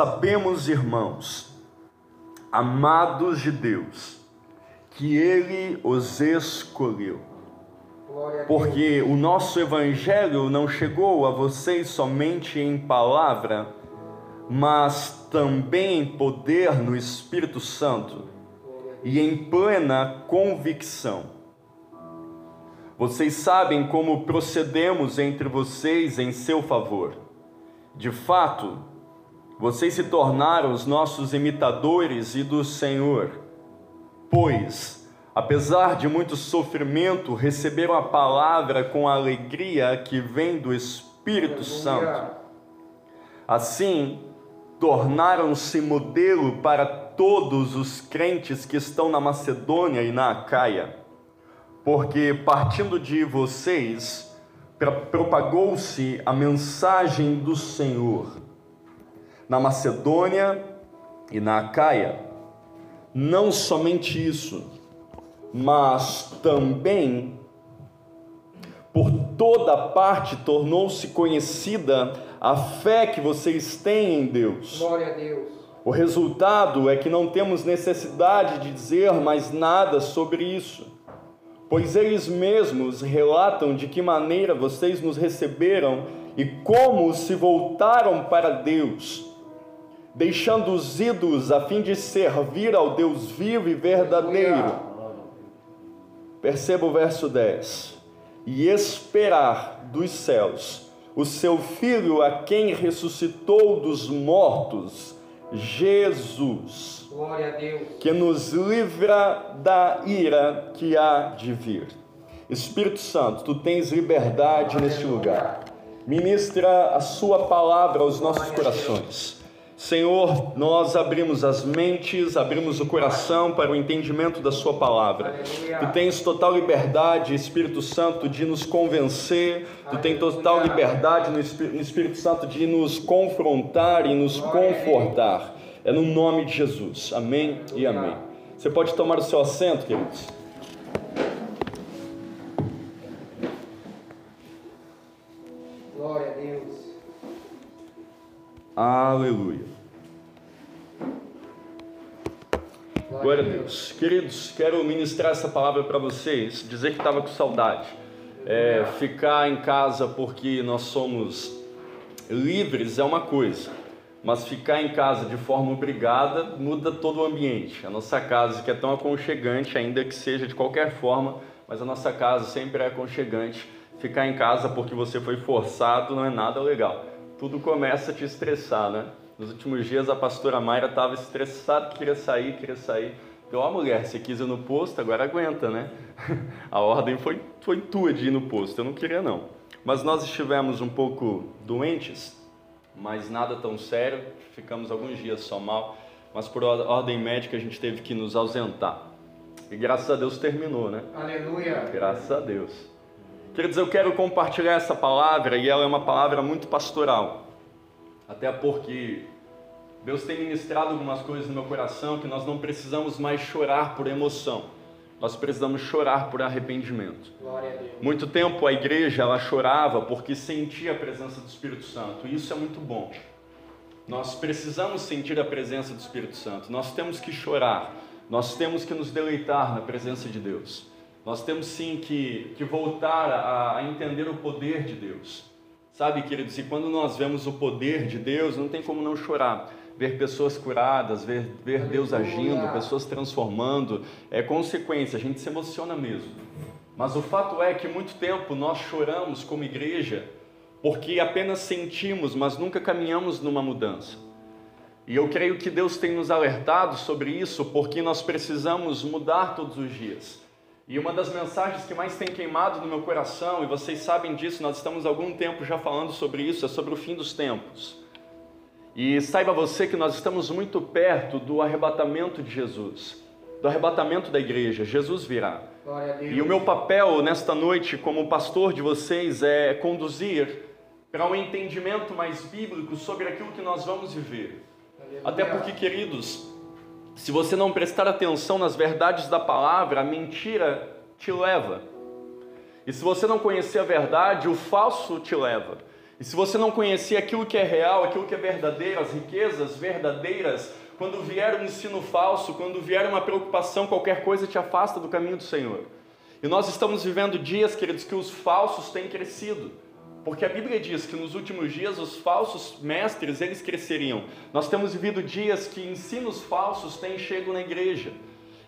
Sabemos, irmãos, amados de Deus, que Ele os escolheu. Porque o nosso Evangelho não chegou a vocês somente em palavra, mas também em poder no Espírito Santo e em plena convicção. Vocês sabem como procedemos entre vocês em seu favor. De fato, vocês se tornaram os nossos imitadores e do Senhor, pois, apesar de muito sofrimento, receberam a palavra com a alegria que vem do Espírito Santo. Assim, tornaram-se modelo para todos os crentes que estão na Macedônia e na Acaia. Porque partindo de vocês propagou-se a mensagem do Senhor na Macedônia e na Acaia. Não somente isso, mas também por toda parte tornou-se conhecida a fé que vocês têm em Deus. Glória a Deus. O resultado é que não temos necessidade de dizer mais nada sobre isso pois eles mesmos relatam de que maneira vocês nos receberam e como se voltaram para Deus, deixando os ídolos a fim de servir ao Deus vivo e verdadeiro. Perceba o verso 10. E esperar dos céus o seu filho a quem ressuscitou dos mortos, Jesus que nos livra da ira que há de vir. Espírito Santo, tu tens liberdade neste lugar. Ministra a sua palavra aos nossos corações. Senhor, nós abrimos as mentes, abrimos o coração para o entendimento da Sua palavra. Tu tens total liberdade, Espírito Santo, de nos convencer, tu tens total liberdade no Espírito Santo de nos confrontar e nos confortar. É no nome de Jesus. Amém e amém. Você pode tomar o seu assento, queridos. Aleluia. Glória a Deus. Queridos, quero ministrar essa palavra para vocês, dizer que estava com saudade. É, ficar em casa porque nós somos livres é uma coisa mas ficar em casa de forma obrigada muda todo o ambiente. A nossa casa, que é tão aconchegante, ainda que seja de qualquer forma, mas a nossa casa sempre é aconchegante. Ficar em casa porque você foi forçado não é nada legal. Tudo começa a te estressar, né? Nos últimos dias a pastora Mayra estava estressada, queria sair, queria sair. Eu, ó mulher, você quis ir no posto, agora aguenta, né? A ordem foi, foi tua de ir no posto, eu não queria não. Mas nós estivemos um pouco doentes, mas nada tão sério, ficamos alguns dias só mal, mas por ordem médica a gente teve que nos ausentar. E graças a Deus terminou, né? Aleluia. Graças a Deus. Queridos, eu quero compartilhar essa palavra e ela é uma palavra muito pastoral. Até porque Deus tem ministrado algumas coisas no meu coração que nós não precisamos mais chorar por emoção nós precisamos chorar por arrependimento. Muito tempo a igreja ela chorava porque sentia a presença do Espírito Santo. E isso é muito bom. Nós precisamos sentir a presença do Espírito Santo. Nós temos que chorar. Nós temos que nos deleitar na presença de Deus. Nós temos sim que, que voltar a, a entender o poder de Deus. Sabe, queridos, e quando nós vemos o poder de Deus, não tem como não chorar ver pessoas curadas, ver, ver Deus agindo, pessoas transformando, é consequência, a gente se emociona mesmo. Mas o fato é que muito tempo nós choramos como igreja porque apenas sentimos, mas nunca caminhamos numa mudança. E eu creio que Deus tem nos alertado sobre isso porque nós precisamos mudar todos os dias. E uma das mensagens que mais tem queimado no meu coração, e vocês sabem disso, nós estamos há algum tempo já falando sobre isso, é sobre o fim dos tempos. E saiba você que nós estamos muito perto do arrebatamento de Jesus, do arrebatamento da igreja. Jesus virá. E o meu papel nesta noite, como pastor de vocês, é conduzir para um entendimento mais bíblico sobre aquilo que nós vamos viver. Até porque, queridos, se você não prestar atenção nas verdades da palavra, a mentira te leva. E se você não conhecer a verdade, o falso te leva. E se você não conhecer aquilo que é real, aquilo que é verdadeiro, as riquezas verdadeiras, quando vier um ensino falso, quando vier uma preocupação, qualquer coisa te afasta do caminho do Senhor. E nós estamos vivendo dias, queridos, que os falsos têm crescido. Porque a Bíblia diz que nos últimos dias os falsos mestres, eles cresceriam. Nós temos vivido dias que ensinos falsos têm chego na igreja.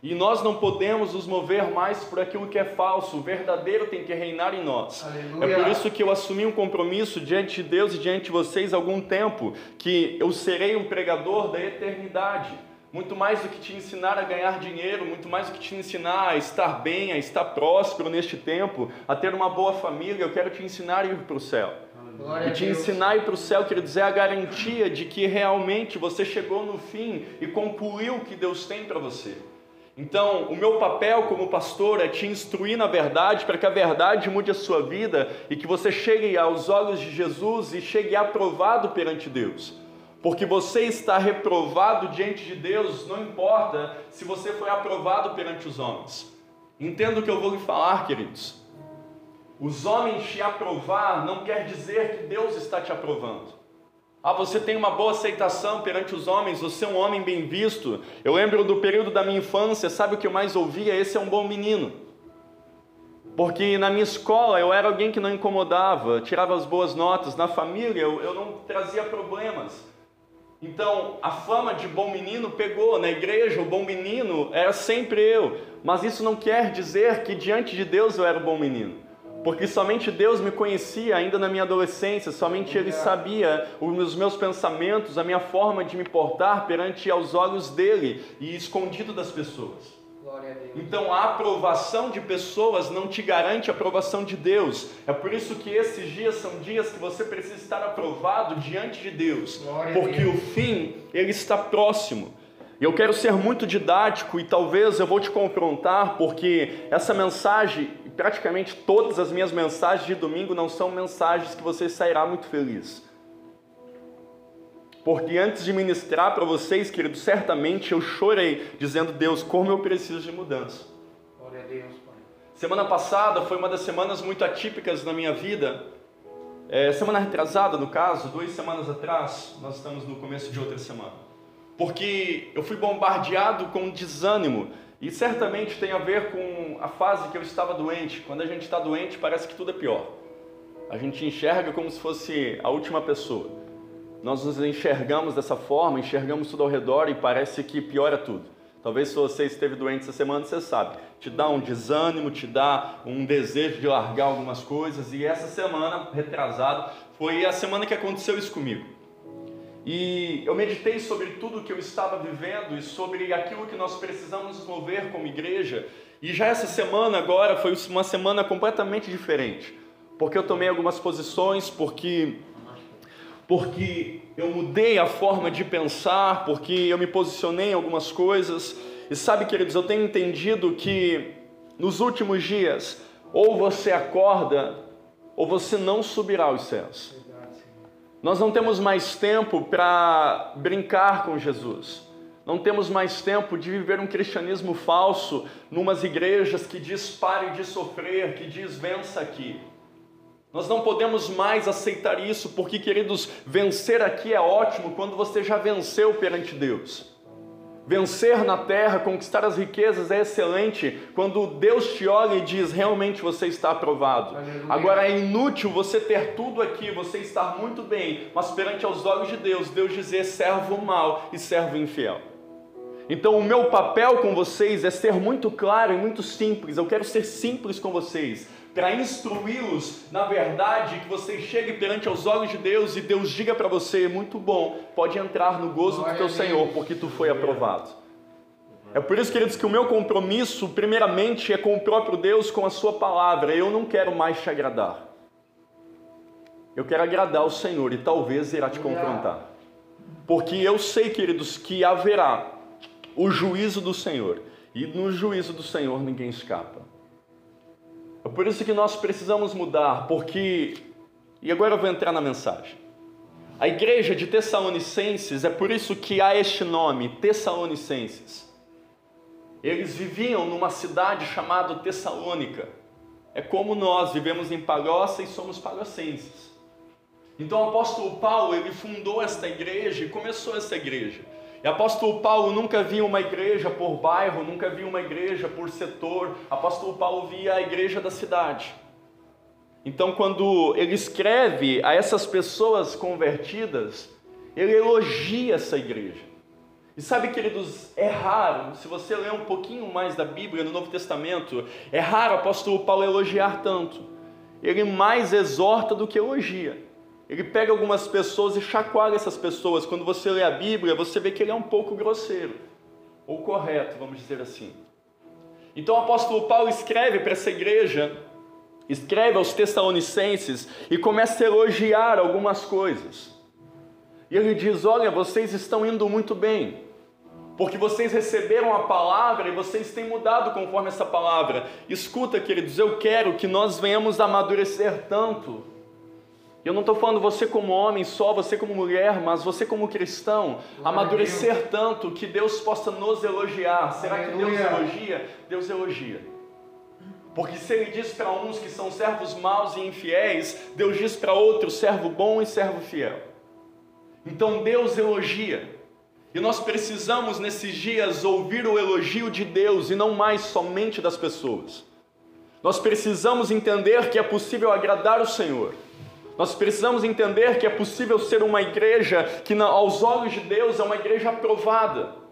E nós não podemos nos mover mais por aquilo que é falso, o verdadeiro tem que reinar em nós. Aleluia. É por isso que eu assumi um compromisso diante de Deus e diante de vocês há algum tempo, que eu serei um pregador da eternidade. Muito mais do que te ensinar a ganhar dinheiro, muito mais do que te ensinar a estar bem, a estar próspero neste tempo, a ter uma boa família, eu quero te ensinar a ir para o céu. Glória E te ensinar a ir para o céu, quer dizer, a garantia de que realmente você chegou no fim e concluiu o que Deus tem para você. Então, o meu papel como pastor é te instruir na verdade, para que a verdade mude a sua vida e que você chegue aos olhos de Jesus e chegue aprovado perante Deus. Porque você está reprovado diante de Deus, não importa se você foi aprovado perante os homens. Entenda o que eu vou lhe falar, queridos. Os homens te aprovar não quer dizer que Deus está te aprovando. Ah, você tem uma boa aceitação perante os homens, você é um homem bem visto. Eu lembro do período da minha infância, sabe o que eu mais ouvia? Esse é um bom menino. Porque na minha escola eu era alguém que não incomodava, tirava as boas notas. Na família eu, eu não trazia problemas. Então a fama de bom menino pegou. Na igreja, o bom menino era sempre eu. Mas isso não quer dizer que diante de Deus eu era o bom menino. Porque somente Deus me conhecia ainda na minha adolescência, somente Ele sabia os meus pensamentos, a minha forma de me portar perante aos olhos dele e escondido das pessoas. Então a aprovação de pessoas não te garante a aprovação de Deus. É por isso que esses dias são dias que você precisa estar aprovado diante de Deus, Glória porque Deus. o fim ele está próximo. E eu quero ser muito didático e talvez eu vou te confrontar, porque essa mensagem, praticamente todas as minhas mensagens de domingo não são mensagens que você sairá muito feliz. Porque antes de ministrar para vocês, queridos, certamente eu chorei dizendo: Deus, como eu preciso de mudança. Glória a Deus, Pai. Semana passada foi uma das semanas muito atípicas na minha vida. É, semana retrasada, no caso, duas semanas atrás, nós estamos no começo de outra semana. Porque eu fui bombardeado com desânimo e certamente tem a ver com a fase que eu estava doente. Quando a gente está doente, parece que tudo é pior. A gente enxerga como se fosse a última pessoa. Nós nos enxergamos dessa forma, enxergamos tudo ao redor e parece que piora tudo. Talvez se você esteve doente essa semana, você sabe. Te dá um desânimo, te dá um desejo de largar algumas coisas. E essa semana, retrasado, foi a semana que aconteceu isso comigo. E eu meditei sobre tudo que eu estava vivendo e sobre aquilo que nós precisamos mover como igreja. E já essa semana agora foi uma semana completamente diferente. Porque eu tomei algumas posições, porque porque eu mudei a forma de pensar, porque eu me posicionei em algumas coisas. E sabe, queridos, eu tenho entendido que nos últimos dias, ou você acorda, ou você não subirá aos céus. Nós não temos mais tempo para brincar com Jesus. Não temos mais tempo de viver um cristianismo falso numas igrejas que diz pare de sofrer, que diz vença aqui. Nós não podemos mais aceitar isso, porque, queridos, vencer aqui é ótimo quando você já venceu perante Deus. Vencer na terra, conquistar as riquezas é excelente quando Deus te olha e diz: realmente você está aprovado. Aleluia. Agora é inútil você ter tudo aqui, você estar muito bem, mas perante aos olhos de Deus, Deus dizer servo mau e servo infiel. Então, o meu papel com vocês é ser muito claro e muito simples. Eu quero ser simples com vocês, para instruí-los na verdade, que vocês cheguem perante aos olhos de Deus e Deus diga para você: muito bom, pode entrar no gozo do teu. Senhor, porque tu foi aprovado. É por isso, queridos, que o meu compromisso, primeiramente, é com o próprio Deus, com a Sua palavra. Eu não quero mais te agradar. Eu quero agradar o Senhor e talvez irá te confrontar. Porque eu sei, queridos, que haverá o juízo do Senhor. E no juízo do Senhor ninguém escapa. É por isso que nós precisamos mudar, porque. E agora eu vou entrar na mensagem. A igreja de Tessalonicenses, é por isso que há este nome, Tessalonicenses. Eles viviam numa cidade chamada Tessalônica. É como nós vivemos em Palhoça e somos palhocenses. Então o apóstolo Paulo, ele fundou esta igreja e começou essa igreja. E apóstolo Paulo nunca via uma igreja por bairro, nunca via uma igreja por setor. Apóstolo Paulo via a igreja da cidade. Então, quando ele escreve a essas pessoas convertidas, ele elogia essa igreja. E sabe, queridos, é raro, se você ler um pouquinho mais da Bíblia no Novo Testamento, é raro o apóstolo Paulo elogiar tanto. Ele mais exorta do que elogia. Ele pega algumas pessoas e chacoalha essas pessoas. Quando você lê a Bíblia, você vê que ele é um pouco grosseiro, ou correto, vamos dizer assim. Então o apóstolo Paulo escreve para essa igreja, escreve aos Tessalonicenses e começa a elogiar algumas coisas. E ele diz: Olha, vocês estão indo muito bem, porque vocês receberam a palavra e vocês têm mudado conforme essa palavra. Escuta, queridos, eu quero que nós venhamos a amadurecer tanto. Eu não estou falando você como homem só, você como mulher, mas você como cristão, amadurecer tanto que Deus possa nos elogiar. Será que Deus elogia? Deus elogia. Porque se Ele diz para uns que são servos maus e infiéis, Deus diz para outros servo bom e servo fiel. Então Deus elogia. E nós precisamos nesses dias ouvir o elogio de Deus e não mais somente das pessoas. Nós precisamos entender que é possível agradar o Senhor. Nós precisamos entender que é possível ser uma igreja que, aos olhos de Deus, é uma igreja aprovada.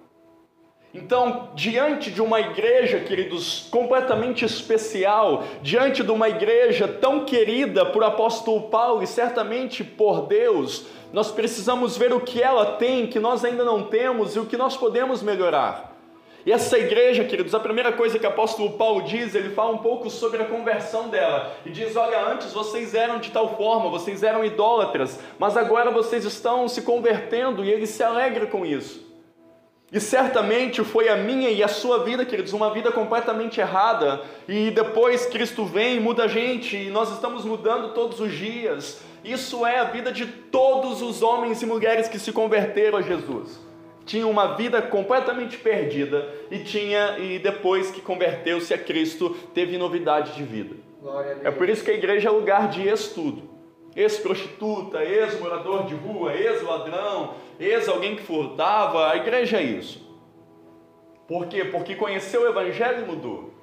Então, diante de uma igreja, queridos, completamente especial, diante de uma igreja tão querida por apóstolo Paulo e certamente por Deus, nós precisamos ver o que ela tem, que nós ainda não temos e o que nós podemos melhorar. E essa igreja, queridos, a primeira coisa que o apóstolo Paulo diz, ele fala um pouco sobre a conversão dela. E diz: Olha, antes vocês eram de tal forma, vocês eram idólatras, mas agora vocês estão se convertendo e ele se alegra com isso. E certamente foi a minha e a sua vida, queridos, uma vida completamente errada. E depois Cristo vem, muda a gente, e nós estamos mudando todos os dias. Isso é a vida de todos os homens e mulheres que se converteram a Jesus. Tinha uma vida completamente perdida e tinha e depois que converteu-se a Cristo, teve novidade de vida. É por isso que a igreja é lugar de estudo. Ex-prostituta, ex-morador de rua, ex-ladrão, ex-alguém que furtava, a igreja é isso. Por quê? Porque conheceu o Evangelho e mudou.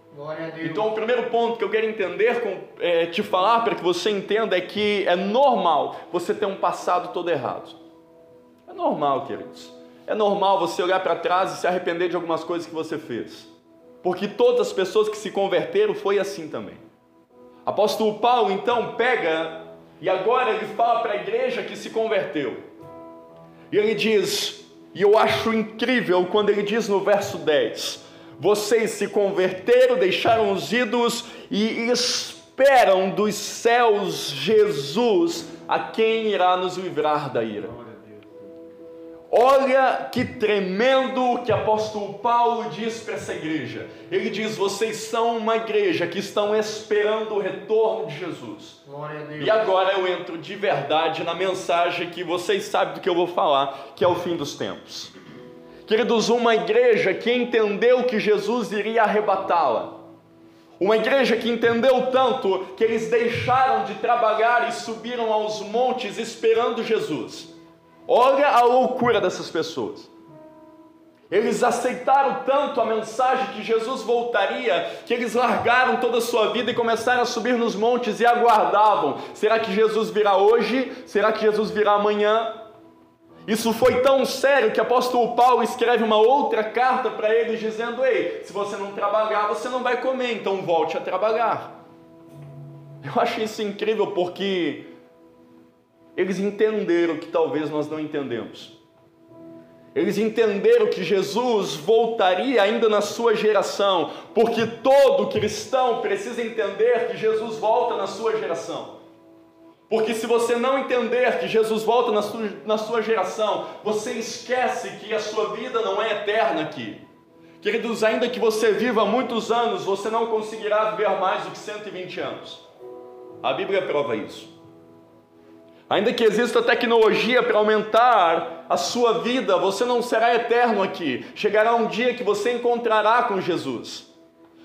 Então, o primeiro ponto que eu quero entender, com, é, te falar para que você entenda, é que é normal você ter um passado todo errado. É normal, queridos. É normal você olhar para trás e se arrepender de algumas coisas que você fez. Porque todas as pessoas que se converteram foi assim também. Apóstolo Paulo então pega e agora ele fala para a igreja que se converteu. E ele diz, e eu acho incrível quando ele diz no verso 10: vocês se converteram, deixaram os ídolos e esperam dos céus Jesus, a quem irá nos livrar da ira. Olha que tremendo que apóstolo Paulo diz para essa igreja. Ele diz: vocês são uma igreja que estão esperando o retorno de Jesus. E agora eu entro de verdade na mensagem que vocês sabem do que eu vou falar, que é o fim dos tempos. Queridos, uma igreja que entendeu que Jesus iria arrebatá-la. Uma igreja que entendeu tanto que eles deixaram de trabalhar e subiram aos montes esperando Jesus. Olha a loucura dessas pessoas. Eles aceitaram tanto a mensagem que Jesus voltaria, que eles largaram toda a sua vida e começaram a subir nos montes e aguardavam: será que Jesus virá hoje? Será que Jesus virá amanhã? Isso foi tão sério que o apóstolo Paulo escreve uma outra carta para eles dizendo: Ei, se você não trabalhar, você não vai comer, então volte a trabalhar. Eu acho isso incrível porque eles entenderam que talvez nós não entendemos. Eles entenderam que Jesus voltaria ainda na sua geração, porque todo cristão precisa entender que Jesus volta na sua geração. Porque se você não entender que Jesus volta na sua, na sua geração, você esquece que a sua vida não é eterna aqui. Queridos, ainda que você viva muitos anos, você não conseguirá viver mais do que 120 anos. A Bíblia prova isso. Ainda que exista tecnologia para aumentar a sua vida, você não será eterno aqui. Chegará um dia que você encontrará com Jesus.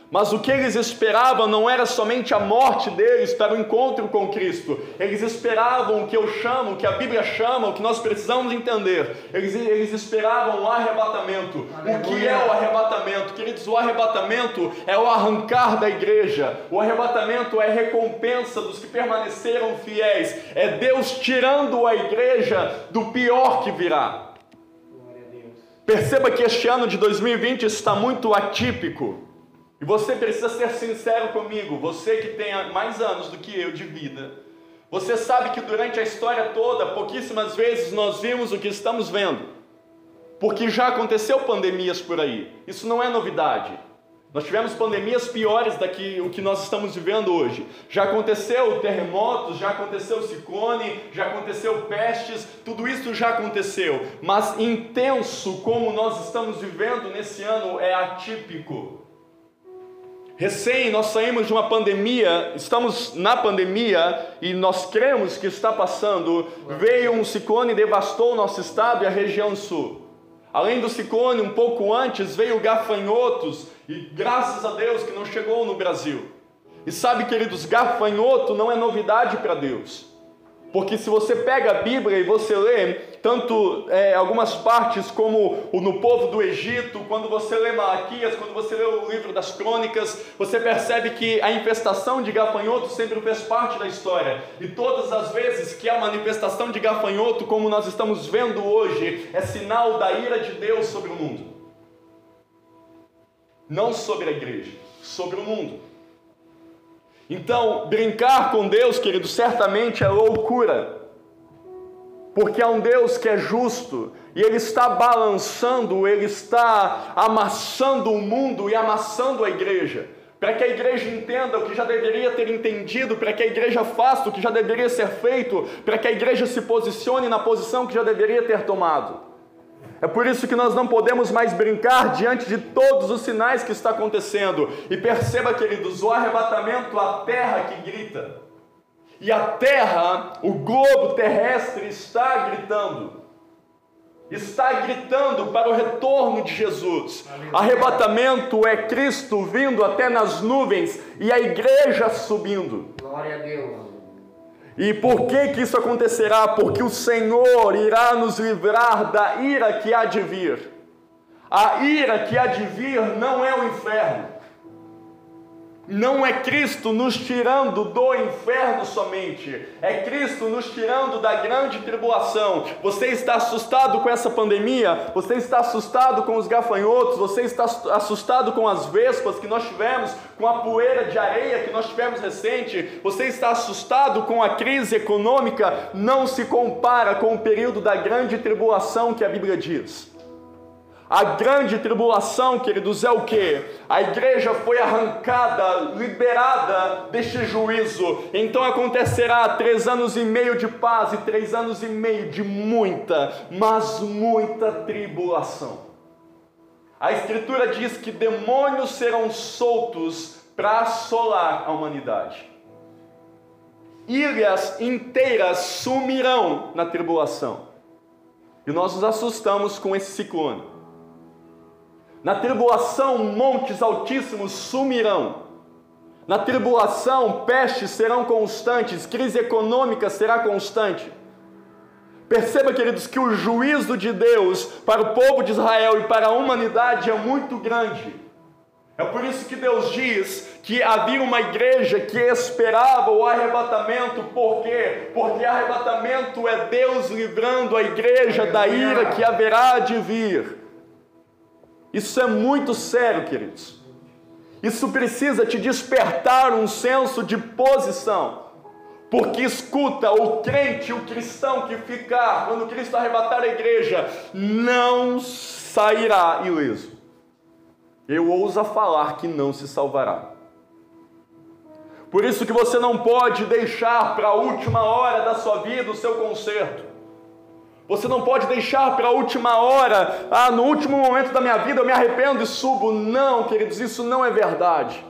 Mas o que eles esperavam não era somente a morte deles para o encontro com Cristo. Eles esperavam o que eu chamo, o que a Bíblia chama, o que nós precisamos entender. Eles, eles esperavam o arrebatamento. Aleluia. O que é o arrebatamento? Queridos, o arrebatamento é o arrancar da igreja. O arrebatamento é a recompensa dos que permaneceram fiéis. É Deus tirando a igreja do pior que virá. Perceba que este ano de 2020 está muito atípico. E você precisa ser sincero comigo, você que tem mais anos do que eu de vida. Você sabe que durante a história toda, pouquíssimas vezes nós vimos o que estamos vendo. Porque já aconteceu pandemias por aí. Isso não é novidade. Nós tivemos pandemias piores do que o que nós estamos vivendo hoje. Já aconteceu terremotos, já aconteceu ciclone, já aconteceu pestes, tudo isso já aconteceu. Mas intenso como nós estamos vivendo nesse ano é atípico. Recém nós saímos de uma pandemia, estamos na pandemia e nós cremos que está passando. Veio um ciclone e devastou o nosso estado e a região sul. Além do ciclone, um pouco antes veio gafanhotos e graças a Deus que não chegou no Brasil. E sabe, queridos, gafanhoto não é novidade para Deus. Porque se você pega a Bíblia e você lê, tanto é, algumas partes como o no povo do Egito, quando você lê Malaquias, quando você lê o livro das crônicas, você percebe que a infestação de gafanhoto sempre fez parte da história. E todas as vezes que há manifestação de gafanhoto, como nós estamos vendo hoje, é sinal da ira de Deus sobre o mundo. Não sobre a igreja, sobre o mundo. Então, brincar com Deus, querido, certamente é loucura. Porque é um Deus que é justo e ele está balançando, ele está amassando o mundo e amassando a igreja, para que a igreja entenda o que já deveria ter entendido, para que a igreja faça o que já deveria ser feito, para que a igreja se posicione na posição que já deveria ter tomado. É por isso que nós não podemos mais brincar diante de todos os sinais que está acontecendo. E perceba, queridos, o arrebatamento, a terra que grita. E a terra, o globo terrestre está gritando. Está gritando para o retorno de Jesus. Arrebatamento é Cristo vindo até nas nuvens e a igreja subindo. Glória a Deus. E por que que isso acontecerá? Porque o Senhor irá nos livrar da ira que há de vir. A ira que há de vir não é o inferno. Não é Cristo nos tirando do inferno somente, é Cristo nos tirando da grande tribulação. Você está assustado com essa pandemia? Você está assustado com os gafanhotos? Você está assustado com as vespas que nós tivemos? Com a poeira de areia que nós tivemos recente? Você está assustado com a crise econômica? Não se compara com o período da grande tribulação que a Bíblia diz. A grande tribulação, queridos, é o que? A igreja foi arrancada, liberada deste juízo. Então acontecerá três anos e meio de paz e três anos e meio de muita, mas muita tribulação. A Escritura diz que demônios serão soltos para assolar a humanidade. Ilhas inteiras sumirão na tribulação. E nós nos assustamos com esse ciclone. Na tribulação, montes altíssimos sumirão. Na tribulação, pestes serão constantes, crise econômica será constante. Perceba, queridos, que o juízo de Deus para o povo de Israel e para a humanidade é muito grande. É por isso que Deus diz que havia uma igreja que esperava o arrebatamento, por quê? Porque arrebatamento é Deus livrando a igreja da ira que haverá de vir. Isso é muito sério, queridos. Isso precisa te despertar um senso de posição. Porque escuta, o crente, o cristão que ficar, quando Cristo arrebatar a igreja, não sairá ileso. Eu ouso falar que não se salvará. Por isso que você não pode deixar para a última hora da sua vida o seu conserto. Você não pode deixar para a última hora, ah, no último momento da minha vida eu me arrependo e subo. Não, queridos, isso não é verdade.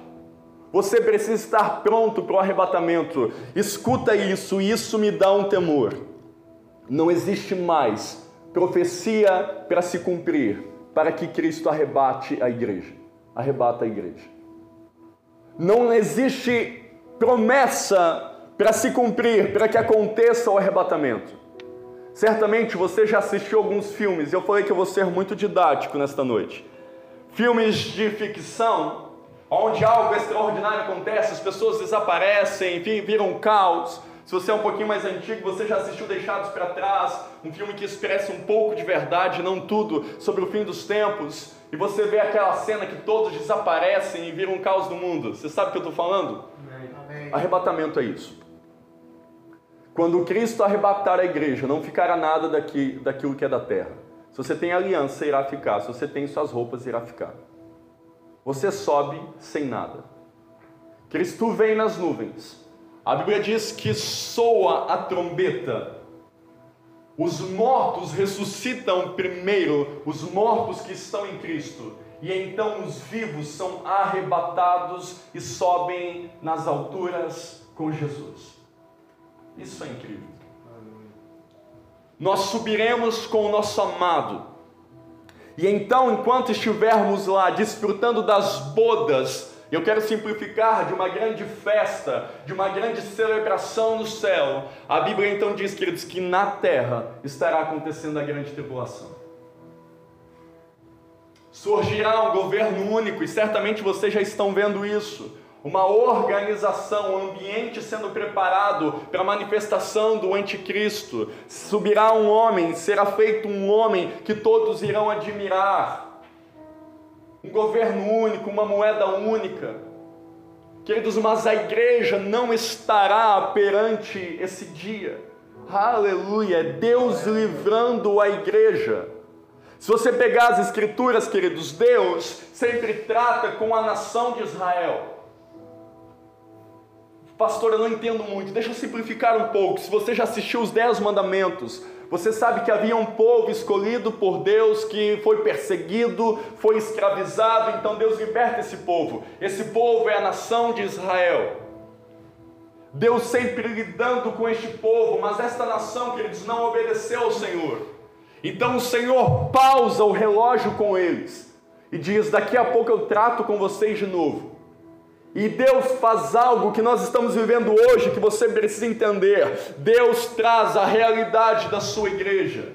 Você precisa estar pronto para o arrebatamento. Escuta isso, isso me dá um temor. Não existe mais profecia para se cumprir, para que Cristo arrebate a igreja. Arrebata a igreja. não existe promessa para se cumprir, para que aconteça o arrebatamento. Certamente você já assistiu alguns filmes, eu falei que eu vou ser muito didático nesta noite. Filmes de ficção, onde algo extraordinário acontece, as pessoas desaparecem, enfim, viram caos. Se você é um pouquinho mais antigo, você já assistiu Deixados para Trás, um filme que expressa um pouco de verdade, não tudo, sobre o fim dos tempos. E você vê aquela cena que todos desaparecem e viram um caos no mundo. Você sabe o que eu estou falando? Amém. Arrebatamento é isso. Quando Cristo arrebatar a igreja, não ficará nada daqui, daquilo que é da terra. Se você tem aliança, irá ficar. Se você tem suas roupas, irá ficar. Você sobe sem nada. Cristo vem nas nuvens. A Bíblia diz que soa a trombeta. Os mortos ressuscitam primeiro, os mortos que estão em Cristo. E então os vivos são arrebatados e sobem nas alturas com Jesus. Isso é incrível. Nós subiremos com o nosso amado. E então, enquanto estivermos lá desfrutando das bodas, eu quero simplificar de uma grande festa, de uma grande celebração no céu. A Bíblia então diz, queridos, que na terra estará acontecendo a grande tribulação. Surgirá um governo único, e certamente vocês já estão vendo isso uma organização, um ambiente sendo preparado para a manifestação do anticristo. Subirá um homem, será feito um homem que todos irão admirar. Um governo único, uma moeda única. Queridos, mas a igreja não estará perante esse dia. Aleluia! Deus livrando a igreja. Se você pegar as escrituras, queridos, Deus sempre trata com a nação de Israel. Pastor, eu não entendo muito. Deixa eu simplificar um pouco. Se você já assistiu os Dez Mandamentos, você sabe que havia um povo escolhido por Deus que foi perseguido, foi escravizado, então Deus liberta esse povo. Esse povo é a nação de Israel. Deus sempre lidando com este povo, mas esta nação, queridos, não obedeceu ao Senhor. Então o Senhor pausa o relógio com eles e diz: Daqui a pouco eu trato com vocês de novo. E Deus faz algo que nós estamos vivendo hoje, que você precisa entender. Deus traz a realidade da sua igreja.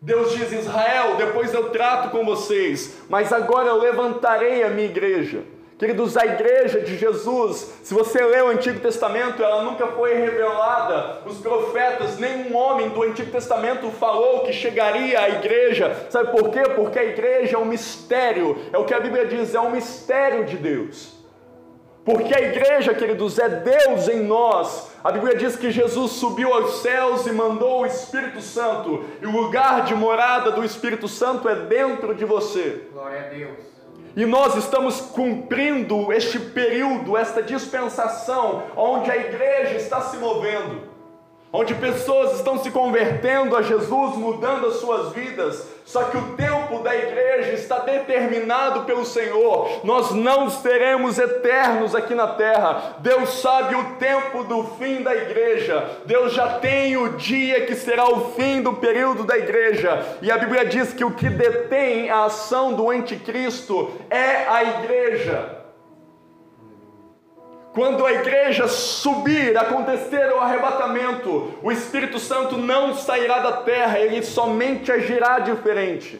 Deus diz: Israel, depois eu trato com vocês, mas agora eu levantarei a minha igreja. Queridos, a igreja de Jesus, se você lê o Antigo Testamento, ela nunca foi revelada. Os profetas, nenhum homem do Antigo Testamento falou que chegaria à igreja. Sabe por quê? Porque a igreja é um mistério, é o que a Bíblia diz, é um mistério de Deus. Porque a igreja, queridos, é Deus em nós. A Bíblia diz que Jesus subiu aos céus e mandou o Espírito Santo, e o lugar de morada do Espírito Santo é dentro de você. Glória a Deus. E nós estamos cumprindo este período, esta dispensação, onde a igreja está se movendo onde pessoas estão se convertendo a Jesus, mudando as suas vidas, só que o tempo da igreja está determinado pelo Senhor. Nós não seremos eternos aqui na terra. Deus sabe o tempo do fim da igreja. Deus já tem o dia que será o fim do período da igreja. E a Bíblia diz que o que detém a ação do anticristo é a igreja. Quando a igreja subir, acontecer o arrebatamento, o Espírito Santo não sairá da terra, ele somente agirá diferente.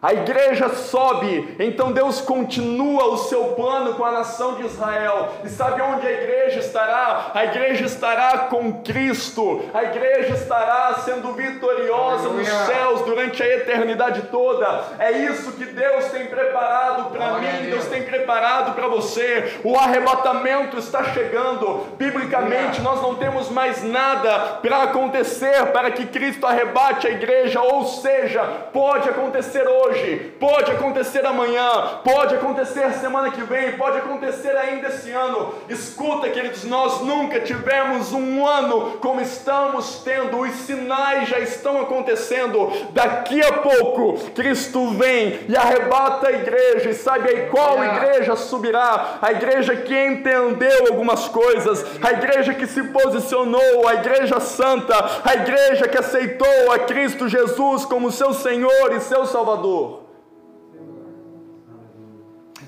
A igreja sobe, então Deus continua o seu plano com a nação de Israel. E sabe onde a igreja estará? A igreja estará com Cristo. A igreja estará sendo vitoriosa nos céus durante a eternidade toda. É isso que Deus tem preparado para mim, Deus tem preparado para você. O arrebatamento está chegando. Biblicamente, nós não temos mais nada para acontecer para que Cristo arrebate a igreja, ou seja, pode acontecer hoje hoje, pode acontecer amanhã, pode acontecer semana que vem, pode acontecer ainda esse ano. Escuta, queridos, nós nunca tivemos um ano como estamos tendo, os sinais já estão acontecendo. Daqui a pouco, Cristo vem e arrebata a igreja, e sabe aí qual igreja subirá? A igreja que entendeu algumas coisas, a igreja que se posicionou, a igreja santa, a igreja que aceitou a Cristo Jesus como seu Senhor e seu Salvador.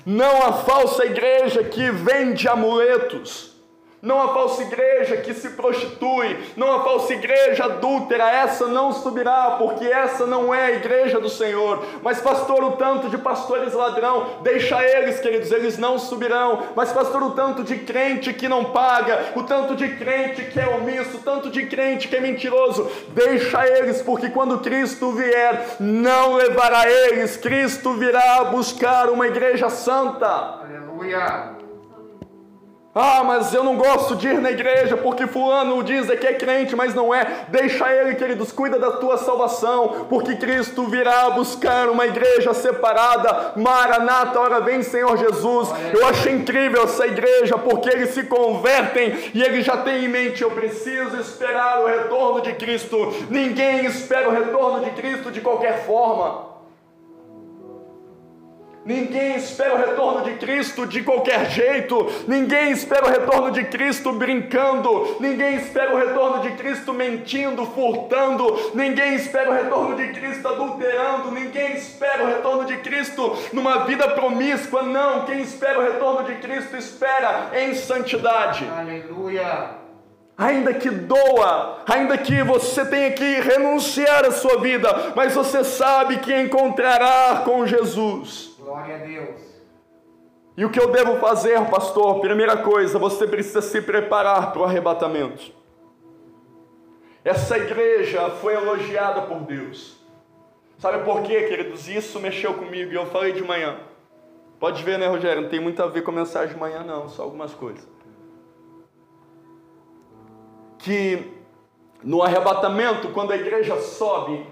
Não a falsa igreja que vende amuletos não a falsa igreja que se prostitui, não a falsa igreja adúltera, essa não subirá, porque essa não é a igreja do Senhor. Mas, pastor, o tanto de pastores ladrão, deixa eles, queridos, eles não subirão. Mas, pastor, o tanto de crente que não paga, o tanto de crente que é omisso, o tanto de crente que é mentiroso, deixa eles, porque quando Cristo vier, não levará eles, Cristo virá buscar uma igreja santa. Aleluia. Ah, mas eu não gosto de ir na igreja porque fulano diz que é crente, mas não é. Deixa ele, queridos, cuida da tua salvação, porque Cristo virá buscar uma igreja separada. Maranata, hora vem, Senhor Jesus. Eu acho incrível essa igreja, porque eles se convertem e eles já têm em mente: eu preciso esperar o retorno de Cristo. Ninguém espera o retorno de Cristo de qualquer forma. Ninguém espera o retorno de Cristo de qualquer jeito, ninguém espera o retorno de Cristo brincando, ninguém espera o retorno de Cristo mentindo, furtando, ninguém espera o retorno de Cristo adulterando, ninguém espera o retorno de Cristo numa vida promíscua, não, quem espera o retorno de Cristo espera em santidade. Aleluia. Ainda que doa, ainda que você tenha que renunciar à sua vida, mas você sabe que encontrará com Jesus. Glória a Deus. E o que eu devo fazer, pastor? Primeira coisa, você precisa se preparar para o arrebatamento. Essa igreja foi elogiada por Deus. Sabe por quê, queridos? Isso mexeu comigo e eu falei de manhã. Pode ver, né, Rogério? Não tem muito a ver com a mensagem de manhã, não, só algumas coisas. Que no arrebatamento, quando a igreja sobe,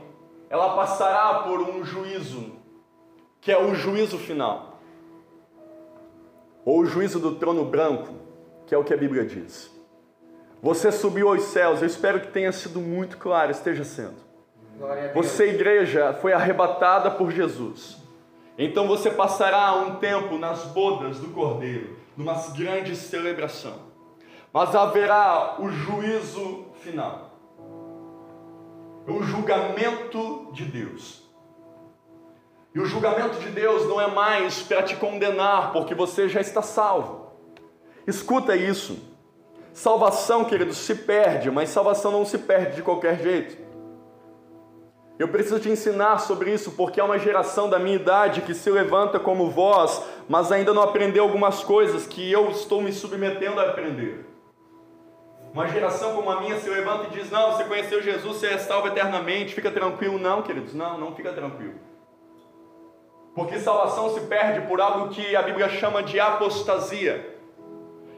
ela passará por um juízo que é o juízo final, ou o juízo do trono branco, que é o que a Bíblia diz. Você subiu aos céus, eu espero que tenha sido muito claro, esteja sendo. Você, igreja, foi arrebatada por Jesus. Então você passará um tempo nas bodas do Cordeiro, numa grande celebração. Mas haverá o juízo final, o julgamento de Deus. E o julgamento de Deus não é mais para te condenar, porque você já está salvo. Escuta isso. Salvação, querido, se perde, mas salvação não se perde de qualquer jeito. Eu preciso te ensinar sobre isso porque há uma geração da minha idade que se levanta como vós, mas ainda não aprendeu algumas coisas que eu estou me submetendo a aprender. Uma geração como a minha se levanta e diz: Não, você conheceu Jesus, você é salvo eternamente, fica tranquilo. Não, queridos, não, não fica tranquilo. Porque salvação se perde por algo que a Bíblia chama de apostasia.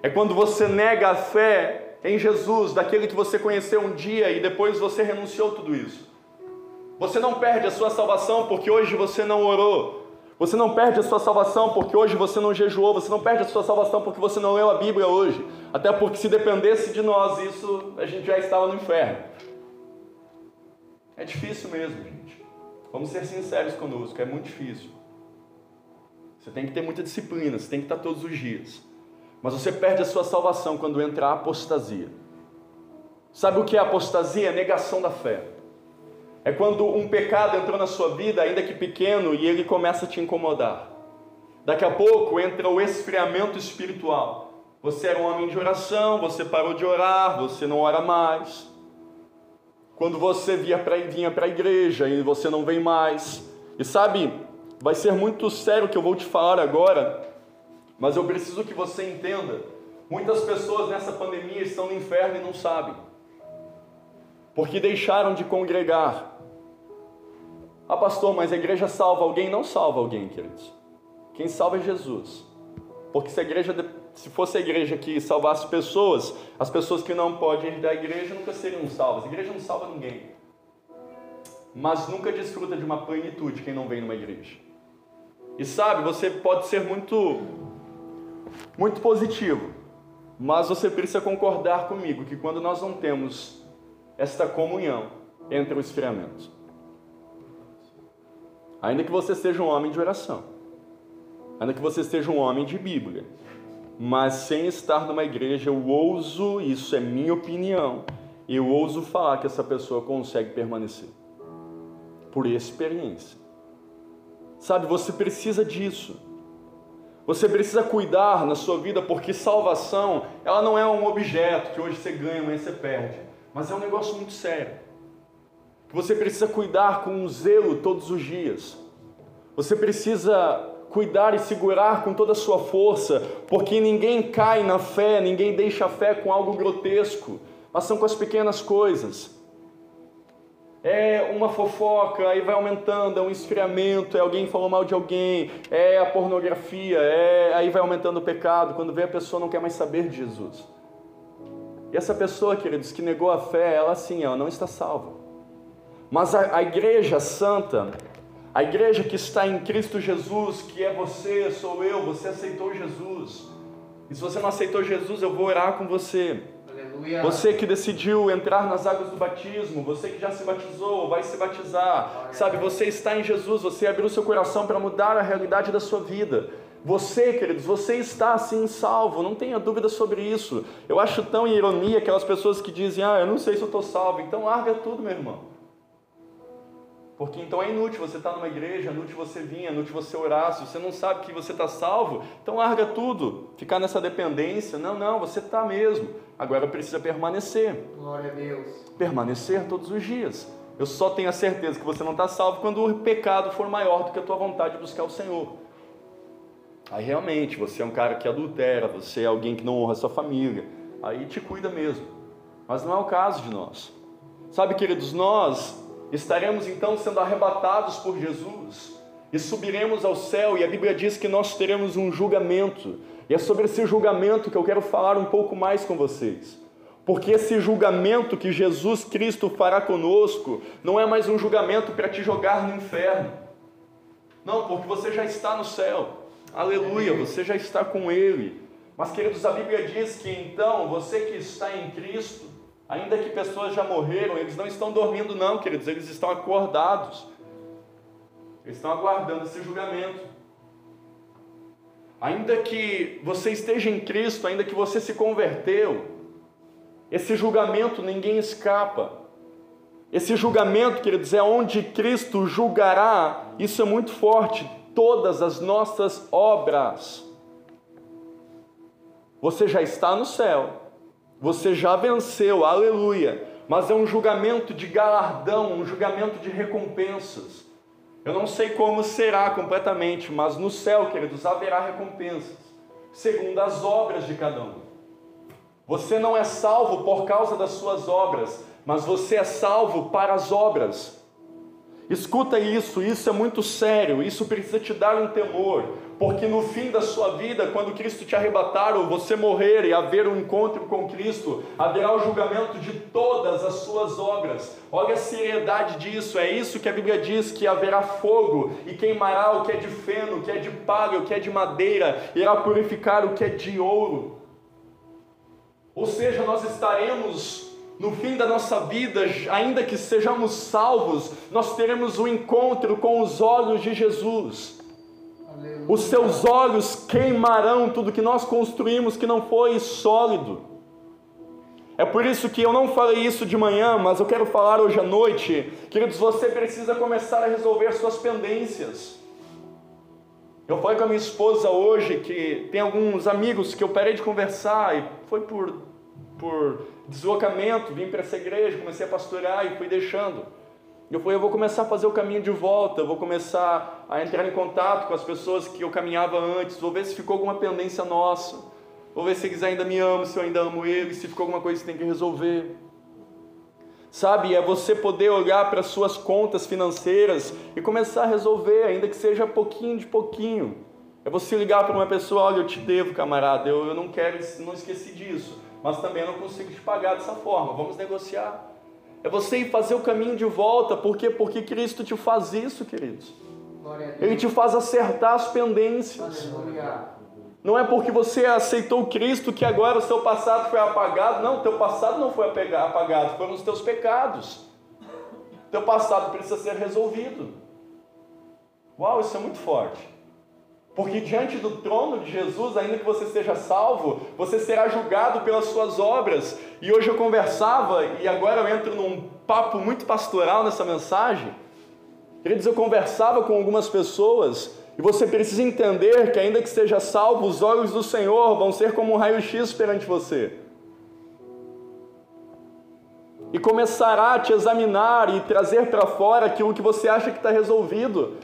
É quando você nega a fé em Jesus, daquele que você conheceu um dia e depois você renunciou tudo isso. Você não perde a sua salvação porque hoje você não orou. Você não perde a sua salvação porque hoje você não jejuou. Você não perde a sua salvação porque você não leu a Bíblia hoje. Até porque se dependesse de nós, isso a gente já estava no inferno. É difícil mesmo, gente. Vamos ser sinceros conosco, é muito difícil. Você tem que ter muita disciplina, você tem que estar todos os dias. Mas você perde a sua salvação quando entra a apostasia. Sabe o que é apostasia? É negação da fé. É quando um pecado entrou na sua vida, ainda que pequeno, e ele começa a te incomodar. Daqui a pouco entra o esfriamento espiritual. Você era um homem de oração, você parou de orar, você não ora mais. Quando você vinha para a igreja e você não vem mais. E sabe, Vai ser muito sério o que eu vou te falar agora, mas eu preciso que você entenda. Muitas pessoas nessa pandemia estão no inferno e não sabem, porque deixaram de congregar. Ah, pastor, mas a igreja salva alguém? Não salva alguém, queridos. Quem salva é Jesus. Porque se igreja, se fosse a igreja que salvasse pessoas, as pessoas que não podem ir da igreja nunca seriam salvas. A igreja não salva ninguém. Mas nunca desfruta de uma plenitude quem não vem numa igreja. E sabe, você pode ser muito muito positivo, mas você precisa concordar comigo que quando nós não temos esta comunhão entre o esfriamento, ainda que você seja um homem de oração, ainda que você seja um homem de Bíblia, mas sem estar numa igreja, eu ouso, isso é minha opinião, eu ouso falar que essa pessoa consegue permanecer por experiência. Sabe, você precisa disso. Você precisa cuidar na sua vida porque salvação, ela não é um objeto que hoje você ganha, amanhã você perde, mas é um negócio muito sério. Você precisa cuidar com um zelo todos os dias. Você precisa cuidar e segurar com toda a sua força, porque ninguém cai na fé, ninguém deixa a fé com algo grotesco, mas são com as pequenas coisas. É uma fofoca, aí vai aumentando, é um esfriamento, é alguém falou mal de alguém, é a pornografia, é aí vai aumentando o pecado, quando vê a pessoa não quer mais saber de Jesus. E essa pessoa, queridos, que negou a fé, ela sim, ela não está salva. Mas a, a igreja santa, a igreja que está em Cristo Jesus, que é você, sou eu, você aceitou Jesus. E se você não aceitou Jesus, eu vou orar com você. Você que decidiu entrar nas águas do batismo, você que já se batizou, vai se batizar, sabe? Você está em Jesus, você abriu seu coração para mudar a realidade da sua vida. Você, queridos, você está assim salvo, não tenha dúvida sobre isso. Eu acho tão ironia aquelas pessoas que dizem: Ah, eu não sei se eu estou salvo, então larga tudo, meu irmão. Porque então é inútil você estar numa igreja, é inútil você vir, é inútil você orar. Se você não sabe que você está salvo, então larga tudo. Ficar nessa dependência. Não, não, você está mesmo. Agora precisa permanecer. Glória a Deus. Permanecer todos os dias. Eu só tenho a certeza que você não está salvo quando o pecado for maior do que a tua vontade de buscar o Senhor. Aí realmente você é um cara que adultera, você é alguém que não honra a sua família. Aí te cuida mesmo. Mas não é o caso de nós. Sabe, queridos, nós estaremos então sendo arrebatados por Jesus e subiremos ao céu, e a Bíblia diz que nós teremos um julgamento, e é sobre esse julgamento que eu quero falar um pouco mais com vocês. Porque esse julgamento que Jesus Cristo fará conosco não é mais um julgamento para te jogar no inferno. Não, porque você já está no céu. Aleluia, você já está com Ele. Mas, queridos, a Bíblia diz que então você que está em Cristo, Ainda que pessoas já morreram, eles não estão dormindo, não, queridos, eles estão acordados. Eles estão aguardando esse julgamento. Ainda que você esteja em Cristo, ainda que você se converteu, esse julgamento ninguém escapa. Esse julgamento, queridos, é onde Cristo julgará, isso é muito forte, todas as nossas obras. Você já está no céu, você já venceu, aleluia. Mas é um julgamento de galardão, um julgamento de recompensas. Eu não sei como será completamente, mas no céu, queridos, haverá recompensas, segundo as obras de cada um. Você não é salvo por causa das suas obras, mas você é salvo para as obras. Escuta isso, isso é muito sério, isso precisa te dar um temor, porque no fim da sua vida, quando Cristo te arrebatar ou você morrer e haver um encontro com Cristo, haverá o julgamento de todas as suas obras. Olha a seriedade disso, é isso que a Bíblia diz: que haverá fogo e queimará o que é de feno, o que é de palha, o que é de madeira, irá purificar o que é de ouro. Ou seja, nós estaremos no fim da nossa vida, ainda que sejamos salvos, nós teremos um encontro com os olhos de Jesus. Os seus olhos queimarão tudo que nós construímos que não foi sólido. É por isso que eu não falei isso de manhã, mas eu quero falar hoje à noite. Queridos, você precisa começar a resolver suas pendências. Eu falei com a minha esposa hoje que tem alguns amigos que eu parei de conversar e foi por, por deslocamento, vim para essa igreja, comecei a pastorar e fui deixando. Eu falei, eu vou começar a fazer o caminho de volta, vou começar a entrar em contato com as pessoas que eu caminhava antes, vou ver se ficou alguma pendência nossa, vou ver se eles ainda me amam, se eu ainda amo eles, se ficou alguma coisa que tem que resolver. Sabe, é você poder olhar para as suas contas financeiras e começar a resolver, ainda que seja pouquinho de pouquinho. É você ligar para uma pessoa, olha, eu te devo, camarada, eu, eu não quero, não esqueci disso, mas também não consigo te pagar dessa forma, vamos negociar. É você ir fazer o caminho de volta, por quê? Porque Cristo te faz isso, queridos. Ele te faz acertar as pendências. Não é porque você aceitou Cristo que agora o seu passado foi apagado. Não, teu passado não foi apagado, foram os teus pecados. Teu passado precisa ser resolvido. Uau, isso é muito forte. Porque diante do trono de Jesus, ainda que você seja salvo, você será julgado pelas suas obras. E hoje eu conversava, e agora eu entro num papo muito pastoral nessa mensagem. Queridos, eu conversava com algumas pessoas E você precisa entender que, ainda que seja salvo, os olhos do Senhor vão ser como um raio-x perante você. E começará a te examinar e trazer para fora aquilo que você acha que está resolvido.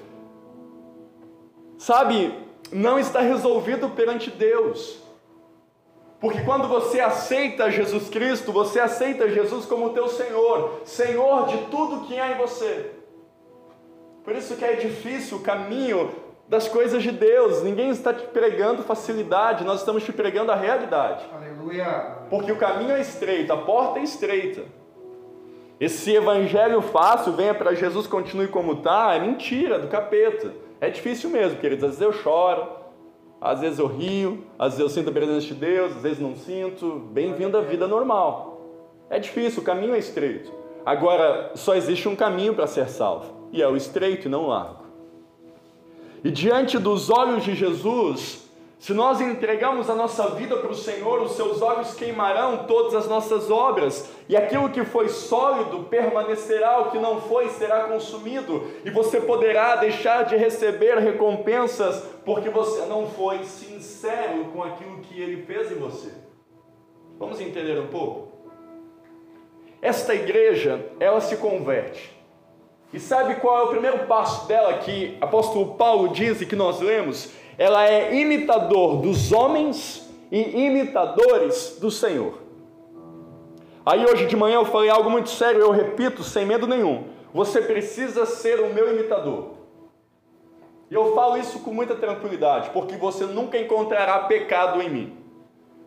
Sabe, não está resolvido perante Deus. Porque quando você aceita Jesus Cristo, você aceita Jesus como teu Senhor, Senhor de tudo que há em você. Por isso que é difícil o caminho das coisas de Deus. Ninguém está te pregando facilidade, nós estamos te pregando a realidade. Aleluia. Porque o caminho é estreito, a porta é estreita. Esse evangelho fácil, venha para Jesus, continue como está, é mentira do capeta. É difícil mesmo, queridos. Às vezes eu choro, às vezes eu rio, às vezes eu sinto a presença de Deus, às vezes não sinto. Bem-vindo à vida normal. É difícil, o caminho é estreito. Agora, só existe um caminho para ser salvo, e é o estreito e não o largo. E diante dos olhos de Jesus, se nós entregamos a nossa vida para o Senhor, os seus olhos queimarão todas as nossas obras, e aquilo que foi sólido permanecerá, o que não foi será consumido, e você poderá deixar de receber recompensas porque você não foi sincero com aquilo que ele fez em você. Vamos entender um pouco? Esta igreja, ela se converte. E sabe qual é o primeiro passo dela que apóstolo Paulo diz e que nós lemos? Ela é imitador dos homens e imitadores do Senhor. Aí hoje de manhã eu falei algo muito sério, eu repito sem medo nenhum. Você precisa ser o meu imitador. E eu falo isso com muita tranquilidade, porque você nunca encontrará pecado em mim.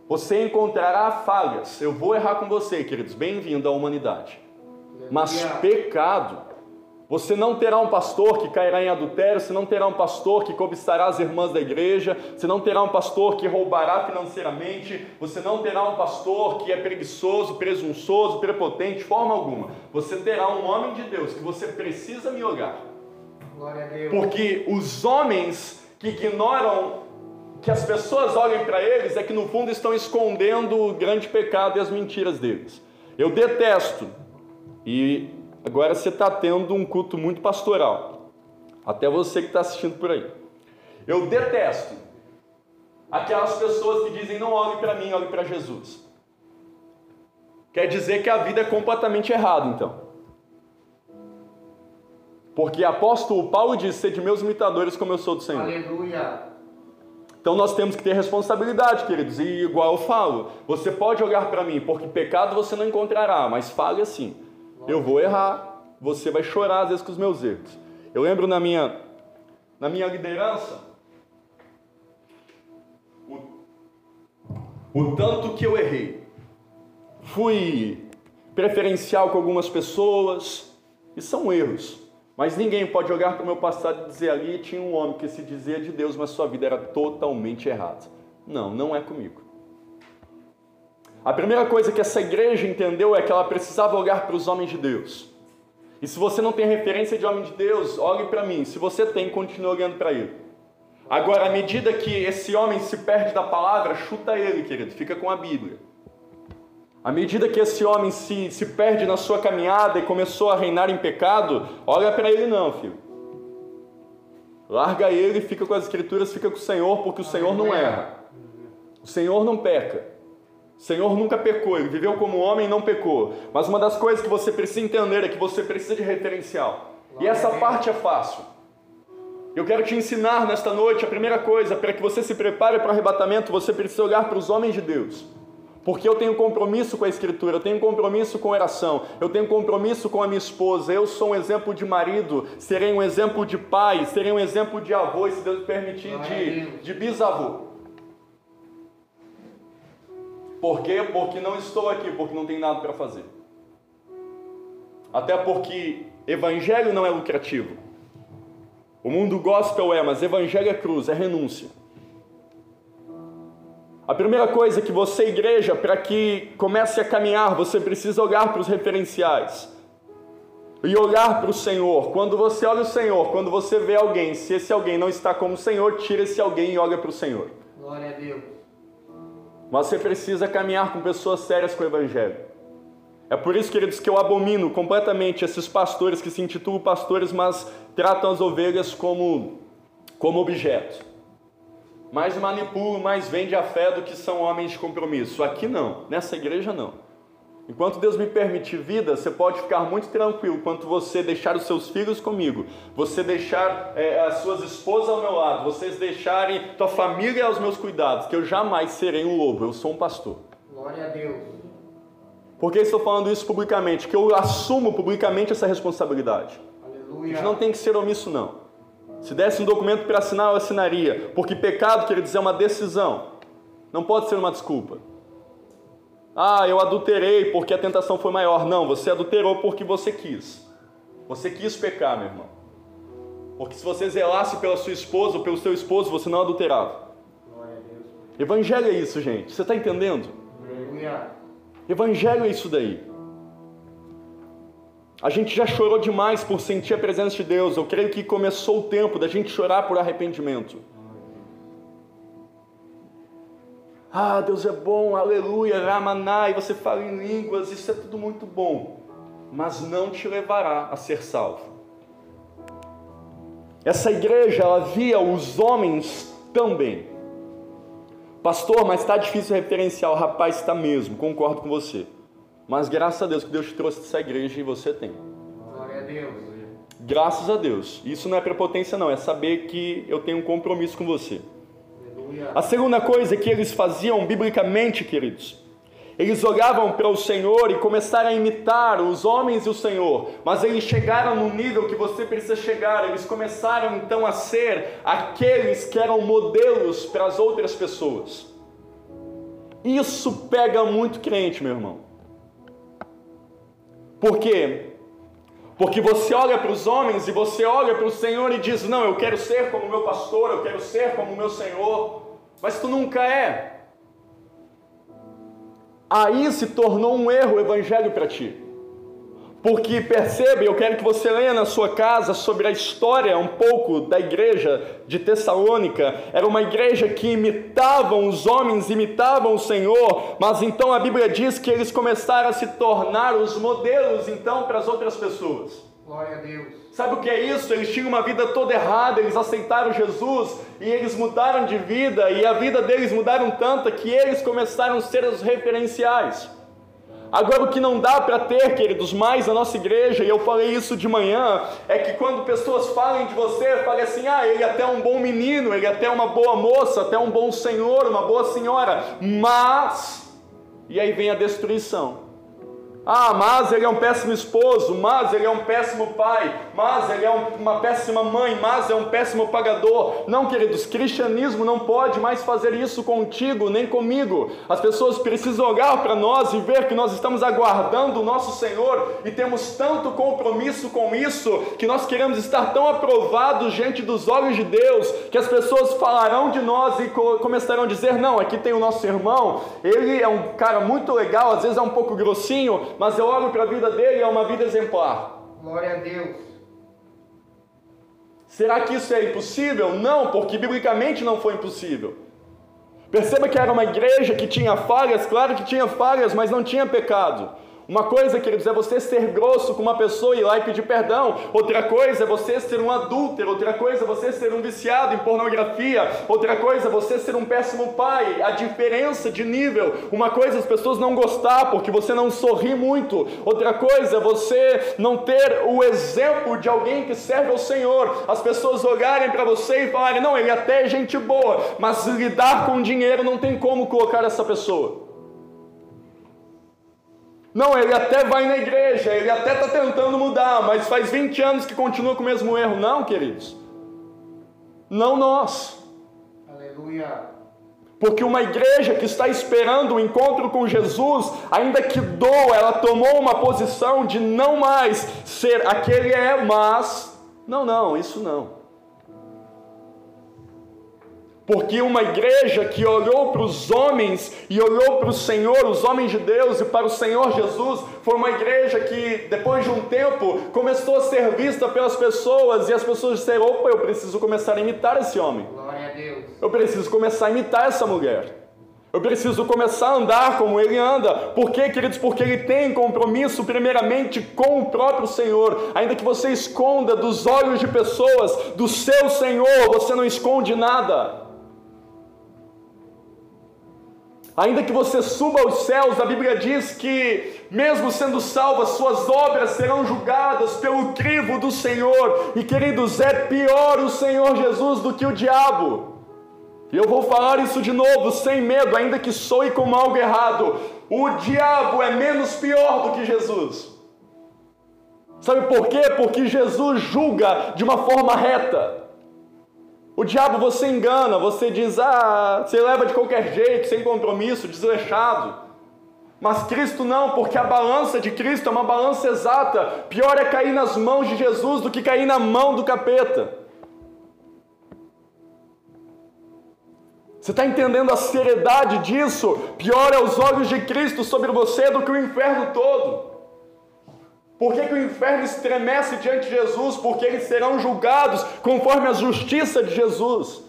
Você encontrará falhas. Eu vou errar com você, queridos. Bem-vindo à humanidade. Mas pecado você não terá um pastor que cairá em adultério, você não terá um pastor que cobiçará as irmãs da igreja, você não terá um pastor que roubará financeiramente, você não terá um pastor que é preguiçoso, presunçoso, prepotente, de forma alguma. Você terá um homem de Deus que você precisa me olhar. Porque os homens que ignoram que as pessoas olhem para eles é que no fundo estão escondendo o grande pecado e as mentiras deles. Eu detesto e Agora você está tendo um culto muito pastoral. Até você que está assistindo por aí. Eu detesto aquelas pessoas que dizem não olhe para mim, olhe para Jesus. Quer dizer que a vida é completamente errada, então. Porque apóstolo Paulo diz: ser de meus imitadores como eu sou do Senhor. Aleluia. Então nós temos que ter responsabilidade, queridos. E igual eu falo, você pode olhar para mim, porque pecado você não encontrará, mas fale assim. Eu vou errar, você vai chorar às vezes com os meus erros. Eu lembro na minha, na minha liderança, o, o tanto que eu errei. Fui preferencial com algumas pessoas, e são erros. Mas ninguém pode olhar para o meu passado e dizer ali tinha um homem que se dizia de Deus, mas sua vida era totalmente errada. Não, não é comigo. A primeira coisa que essa igreja entendeu é que ela precisava olhar para os homens de Deus. E se você não tem referência de homem de Deus, olhe para mim. Se você tem, continue olhando para ele. Agora, à medida que esse homem se perde da palavra, chuta ele, querido, fica com a Bíblia. À medida que esse homem se, se perde na sua caminhada e começou a reinar em pecado, olha para ele não, filho. Larga ele, fica com as escrituras, fica com o Senhor, porque o Senhor não erra. O Senhor não peca. O Senhor nunca pecou, ele viveu como homem e não pecou. Mas uma das coisas que você precisa entender é que você precisa de referencial. E essa parte é fácil. Eu quero te ensinar nesta noite a primeira coisa, para que você se prepare para o arrebatamento, você precisa olhar para os homens de Deus. Porque eu tenho compromisso com a Escritura, eu tenho compromisso com a oração, eu tenho compromisso com a minha esposa, eu sou um exemplo de marido, serei um exemplo de pai, serei um exemplo de avô e, se Deus permitir, de, de bisavô. Por quê? Porque não estou aqui, porque não tenho nada para fazer. Até porque evangelho não é lucrativo. O mundo gospel é, mas evangelho é cruz, é renúncia. A primeira coisa que você, igreja, para que comece a caminhar, você precisa olhar para os referenciais e olhar para o Senhor. Quando você olha o Senhor, quando você vê alguém, se esse alguém não está como o Senhor, tira esse alguém e olha para o Senhor. Glória a Deus. Mas você precisa caminhar com pessoas sérias com o Evangelho. É por isso, queridos, que eu abomino completamente esses pastores que se intitulam pastores, mas tratam as ovelhas como como objeto. Mais manipulam, mais vende a fé do que são homens de compromisso. Aqui não, nessa igreja não. Enquanto Deus me permitir vida, você pode ficar muito tranquilo quanto você deixar os seus filhos comigo, você deixar é, as suas esposas ao meu lado, vocês deixarem tua família aos meus cuidados, que eu jamais serei um lobo, eu sou um pastor. Glória a Deus. Por que estou falando isso publicamente? Que eu assumo publicamente essa responsabilidade. A Aleluia. gente não tem que ser omisso, não. Se desse um documento para assinar, eu assinaria. Porque pecado, quer dizer, é uma decisão. Não pode ser uma desculpa. Ah, eu adulterei porque a tentação foi maior. Não, você adulterou porque você quis. Você quis pecar, meu irmão. Porque se você zelasse pela sua esposa ou pelo seu esposo, você não adulterava. Evangelho é isso, gente. Você está entendendo? Evangelho é isso daí. A gente já chorou demais por sentir a presença de Deus. Eu creio que começou o tempo da gente chorar por arrependimento. Ah, Deus é bom, aleluia, Ramaná, e você fala em línguas, isso é tudo muito bom, mas não te levará a ser salvo. Essa igreja, ela via os homens também. Pastor, mas está difícil referenciar, o rapaz está mesmo, concordo com você. Mas graças a Deus que Deus te trouxe essa igreja e você tem. Glória a Deus. Graças a Deus. Isso não é prepotência, não, é saber que eu tenho um compromisso com você. A segunda coisa que eles faziam biblicamente, queridos, eles olhavam para o Senhor e começaram a imitar os homens e o Senhor, mas eles chegaram no nível que você precisa chegar, eles começaram então a ser aqueles que eram modelos para as outras pessoas. Isso pega muito crente, meu irmão. Por quê? Porque você olha para os homens e você olha para o Senhor e diz: Não, eu quero ser como meu pastor, eu quero ser como meu Senhor, mas tu nunca é. Aí se tornou um erro o evangelho para ti. Porque percebe, eu quero que você leia na sua casa sobre a história um pouco da igreja de Tessalônica. Era uma igreja que imitavam os homens, imitavam o Senhor, mas então a Bíblia diz que eles começaram a se tornar os modelos então para as outras pessoas. Glória a Deus. Sabe o que é isso? Eles tinham uma vida toda errada, eles aceitaram Jesus e eles mudaram de vida e a vida deles mudaram tanto que eles começaram a ser os referenciais. Agora, o que não dá para ter, queridos, mais na nossa igreja, e eu falei isso de manhã, é que quando pessoas falam de você, falem assim: ah, ele é até um bom menino, ele é até uma boa moça, até um bom senhor, uma boa senhora, mas. E aí vem a destruição. Ah, mas ele é um péssimo esposo, mas ele é um péssimo pai, mas ele é um, uma péssima mãe, mas é um péssimo pagador. Não, queridos, cristianismo não pode mais fazer isso contigo nem comigo. As pessoas precisam olhar para nós e ver que nós estamos aguardando o nosso Senhor e temos tanto compromisso com isso que nós queremos estar tão aprovados diante dos olhos de Deus que as pessoas falarão de nós e co começarão a dizer: não, aqui tem o nosso irmão, ele é um cara muito legal, às vezes é um pouco grossinho mas eu olho para a vida dele, é uma vida exemplar. Glória a Deus. Será que isso é impossível? Não, porque biblicamente não foi impossível. Perceba que era uma igreja que tinha falhas, claro que tinha falhas, mas não tinha pecado. Uma coisa, queridos, é você ser grosso com uma pessoa e ir lá e pedir perdão. Outra coisa é você ser um adúltero. Outra coisa é você ser um viciado em pornografia. Outra coisa é você ser um péssimo pai. A diferença de nível. Uma coisa é as pessoas não gostar porque você não sorri muito. Outra coisa é você não ter o exemplo de alguém que serve ao Senhor. As pessoas olharem para você e falarem: não, ele até é gente boa, mas lidar com dinheiro não tem como colocar essa pessoa. Não, ele até vai na igreja, ele até está tentando mudar, mas faz 20 anos que continua com o mesmo erro. Não, queridos. Não nós. Aleluia. Porque uma igreja que está esperando o encontro com Jesus, ainda que doa, ela tomou uma posição de não mais ser aquele é, mas. Não, não, isso não. Porque uma igreja que olhou para os homens e olhou para o Senhor, os homens de Deus e para o Senhor Jesus, foi uma igreja que depois de um tempo começou a ser vista pelas pessoas e as pessoas disseram: opa, eu preciso começar a imitar esse homem. Glória a Deus. Eu preciso começar a imitar essa mulher. Eu preciso começar a andar como ele anda. Por quê, queridos? Porque ele tem compromisso, primeiramente, com o próprio Senhor. Ainda que você esconda dos olhos de pessoas, do seu Senhor, você não esconde nada. Ainda que você suba aos céus, a Bíblia diz que, mesmo sendo salvas, suas obras serão julgadas pelo crivo do Senhor. E queridos, é pior o Senhor Jesus do que o diabo. E eu vou falar isso de novo, sem medo, ainda que soe como algo errado. O diabo é menos pior do que Jesus. Sabe por quê? Porque Jesus julga de uma forma reta. O diabo você engana, você diz, ah, você leva de qualquer jeito, sem compromisso, desleixado. Mas Cristo não, porque a balança de Cristo é uma balança exata. Pior é cair nas mãos de Jesus do que cair na mão do capeta. Você está entendendo a seriedade disso? Pior é os olhos de Cristo sobre você do que o inferno todo. Por que, que, o inferno estremece diante de Jesus? Porque eles serão julgados conforme a justiça de Jesus.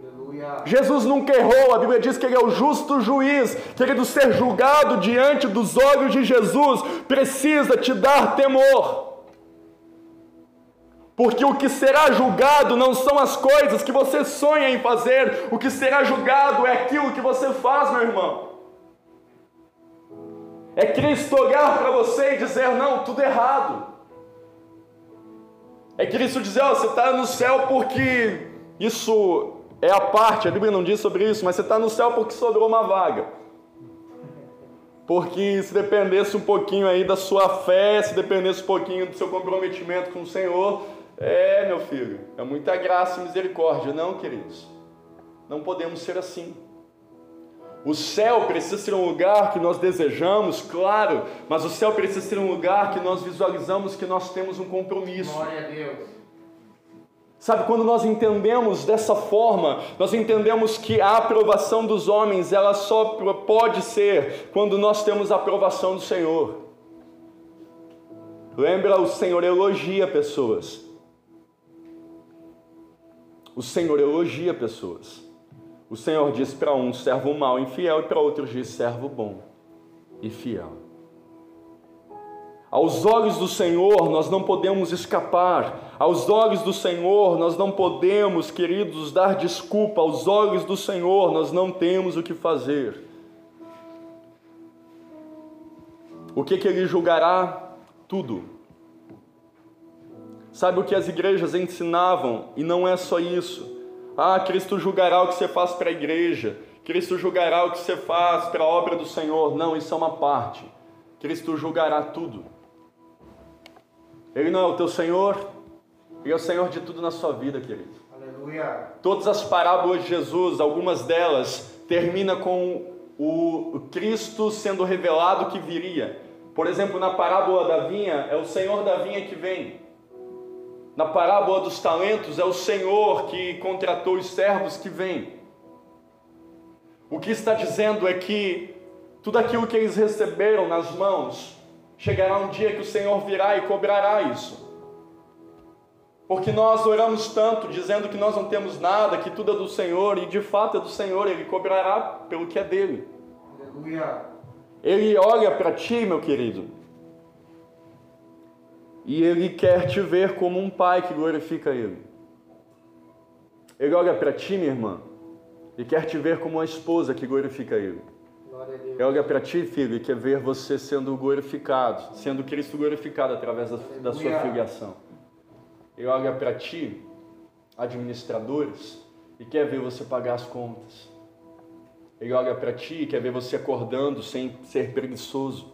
Aleluia. Jesus nunca errou, a Bíblia diz que ele é o justo juiz. Querido, ser julgado diante dos olhos de Jesus precisa te dar temor. Porque o que será julgado não são as coisas que você sonha em fazer, o que será julgado é aquilo que você faz, meu irmão. É Cristo olhar para você e dizer: não, tudo errado. É Cristo dizer: oh, você está no céu porque isso é a parte, a Bíblia não diz sobre isso, mas você está no céu porque sobrou uma vaga. Porque se dependesse um pouquinho aí da sua fé, se dependesse um pouquinho do seu comprometimento com o Senhor, é, meu filho, é muita graça e misericórdia. Não, queridos, não podemos ser assim. O céu precisa ser um lugar que nós desejamos, claro, mas o céu precisa ser um lugar que nós visualizamos que nós temos um compromisso. Glória a Deus. Sabe, quando nós entendemos dessa forma, nós entendemos que a aprovação dos homens, ela só pode ser quando nós temos a aprovação do Senhor. Lembra, o Senhor elogia pessoas. O Senhor elogia pessoas. O Senhor diz para um servo mau e infiel e para outros diz servo bom e fiel. Aos olhos do Senhor nós não podemos escapar. Aos olhos do Senhor nós não podemos, queridos, dar desculpa. Aos olhos do Senhor nós não temos o que fazer. O que, que ele julgará? Tudo. Sabe o que as igrejas ensinavam? E não é só isso. Ah, Cristo julgará o que você faz para a igreja. Cristo julgará o que você faz para a obra do Senhor. Não, isso é uma parte. Cristo julgará tudo. Ele não é o teu Senhor, Ele é o Senhor de tudo na sua vida, querido. Aleluia. Todas as parábolas de Jesus, algumas delas, termina com o Cristo sendo revelado que viria. Por exemplo, na parábola da vinha, é o Senhor da vinha que vem. Na parábola dos talentos, é o Senhor que contratou os servos que vêm. O que está dizendo é que tudo aquilo que eles receberam nas mãos, chegará um dia que o Senhor virá e cobrará isso. Porque nós oramos tanto dizendo que nós não temos nada, que tudo é do Senhor, e de fato é do Senhor, Ele cobrará pelo que é dele. Aleluia. Ele olha para ti, meu querido, e Ele quer te ver como um pai que glorifica Ele. Ele olha para ti, minha irmã, e quer te ver como uma esposa que glorifica Ele. Ele olha para ti, filho, e quer ver você sendo glorificado, sendo Cristo glorificado através da, da sua filiação. Ele olha para ti, administradores, e quer ver você pagar as contas. Ele olha para ti e quer ver você acordando sem ser preguiçoso.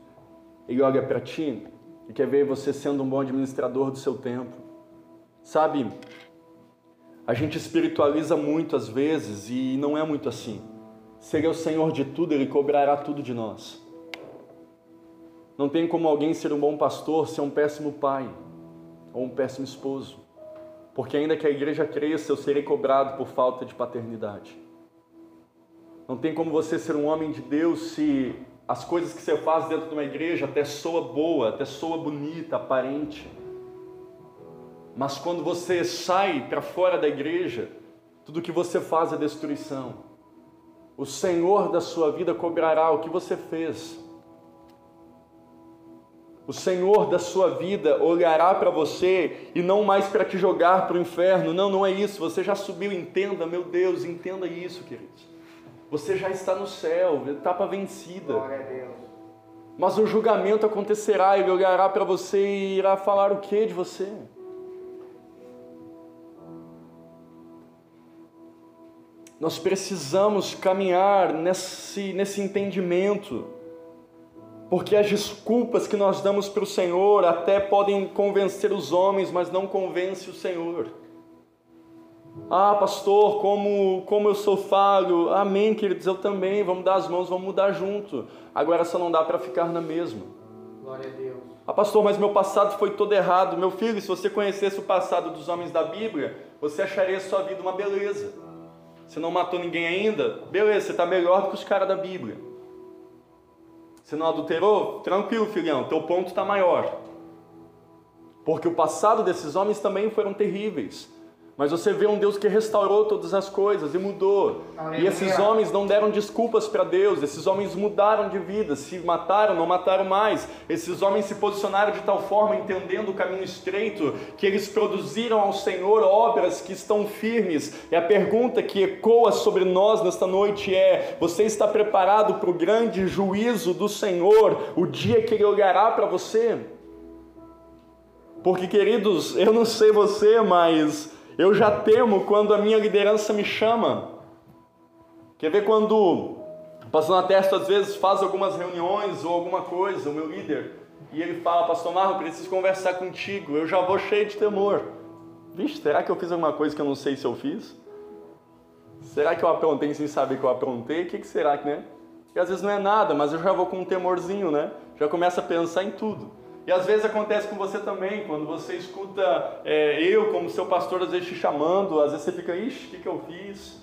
Ele olha para ti e quer ver você sendo um bom administrador do seu tempo. Sabe, a gente espiritualiza muito às vezes e não é muito assim. Se Ele é o Senhor de tudo, Ele cobrará tudo de nós. Não tem como alguém ser um bom pastor ser um péssimo pai ou um péssimo esposo. Porque ainda que a igreja cresça, eu serei cobrado por falta de paternidade. Não tem como você ser um homem de Deus se as coisas que você faz dentro de uma igreja até soa boa, até soa bonita, aparente. Mas quando você sai para fora da igreja, tudo que você faz é destruição. o Senhor da sua vida cobrará o que você fez. O Senhor da sua vida olhará para você e não mais para te jogar para o inferno. Não, não é isso. Você já subiu, entenda, meu Deus, entenda isso, queridos. Você já está no céu, etapa vencida. Glória a Deus. Mas o julgamento acontecerá, ele olhará para você e irá falar o que de você? Nós precisamos caminhar nesse, nesse entendimento porque as desculpas que nós damos para o Senhor até podem convencer os homens, mas não convence o Senhor. Ah, pastor, como, como eu sou falho. Amém, queridos, eu também. Vamos dar as mãos, vamos mudar junto. Agora só não dá para ficar na mesma. Glória a Deus. Ah, pastor, mas meu passado foi todo errado. Meu filho, se você conhecesse o passado dos homens da Bíblia, você acharia a sua vida uma beleza. Você não matou ninguém ainda? Beleza, você está melhor do que os caras da Bíblia. Você não adulterou? Tranquilo, filhão, teu ponto está maior. Porque o passado desses homens também foram terríveis. Mas você vê um Deus que restaurou todas as coisas e mudou. E esses homens não deram desculpas para Deus, esses homens mudaram de vida, se mataram, não mataram mais. Esses homens se posicionaram de tal forma, entendendo o caminho estreito, que eles produziram ao Senhor obras que estão firmes. E a pergunta que ecoa sobre nós nesta noite é: você está preparado para o grande juízo do Senhor, o dia que ele olhará para você? Porque, queridos, eu não sei você, mas eu já temo quando a minha liderança me chama. Quer ver quando o pastor Natesto às vezes faz algumas reuniões ou alguma coisa, o meu líder, e ele fala, pastor Marro, preciso conversar contigo, eu já vou cheio de temor. Vixe, será que eu fiz alguma coisa que eu não sei se eu fiz? Será que eu aprontei sem saber que eu aprontei? O que, que será que, né? E às vezes não é nada, mas eu já vou com um temorzinho, né? Já começo a pensar em tudo. E às vezes acontece com você também, quando você escuta é, eu como seu pastor às vezes te chamando, às vezes você fica, ixi, o que, que eu fiz?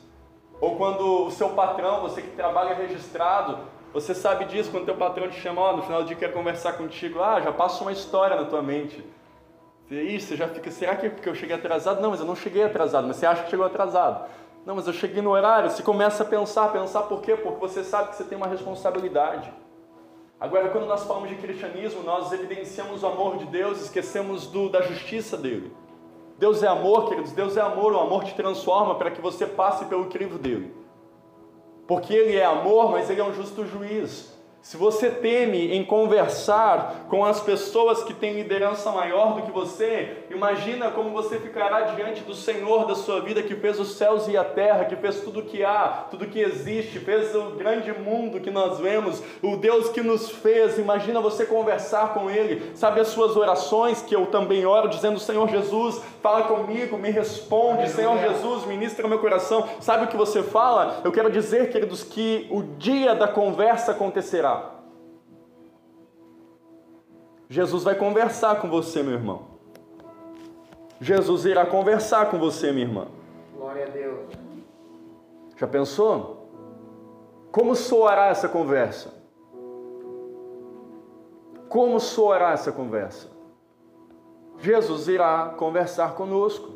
Ou quando o seu patrão, você que trabalha registrado, você sabe disso, quando teu patrão te chama, ó, no final do dia quer conversar contigo, ah, já passa uma história na tua mente. Você, Ixi, você já fica, será que é porque eu cheguei atrasado? Não, mas eu não cheguei atrasado, mas você acha que chegou atrasado. Não, mas eu cheguei no horário. Você começa a pensar, pensar por quê? Porque você sabe que você tem uma responsabilidade. Agora, quando nós falamos de cristianismo, nós evidenciamos o amor de Deus, esquecemos do, da justiça dele. Deus é amor, queridos, Deus é amor, o amor te transforma para que você passe pelo crivo dele. Porque ele é amor, mas ele é um justo juiz. Se você teme em conversar com as pessoas que têm liderança maior do que você, imagina como você ficará diante do Senhor da sua vida que fez os céus e a terra, que fez tudo que há, tudo que existe, fez o grande mundo que nós vemos, o Deus que nos fez. Imagina você conversar com Ele, sabe as suas orações que eu também oro, dizendo: Senhor Jesus, fala comigo, me responde, Senhor Jesus, ministra meu coração. Sabe o que você fala? Eu quero dizer, queridos, que o dia da conversa acontecerá. Jesus vai conversar com você, meu irmão. Jesus irá conversar com você, minha irmã. Glória a Deus. Já pensou? Como soará essa conversa? Como soará essa conversa? Jesus irá conversar conosco.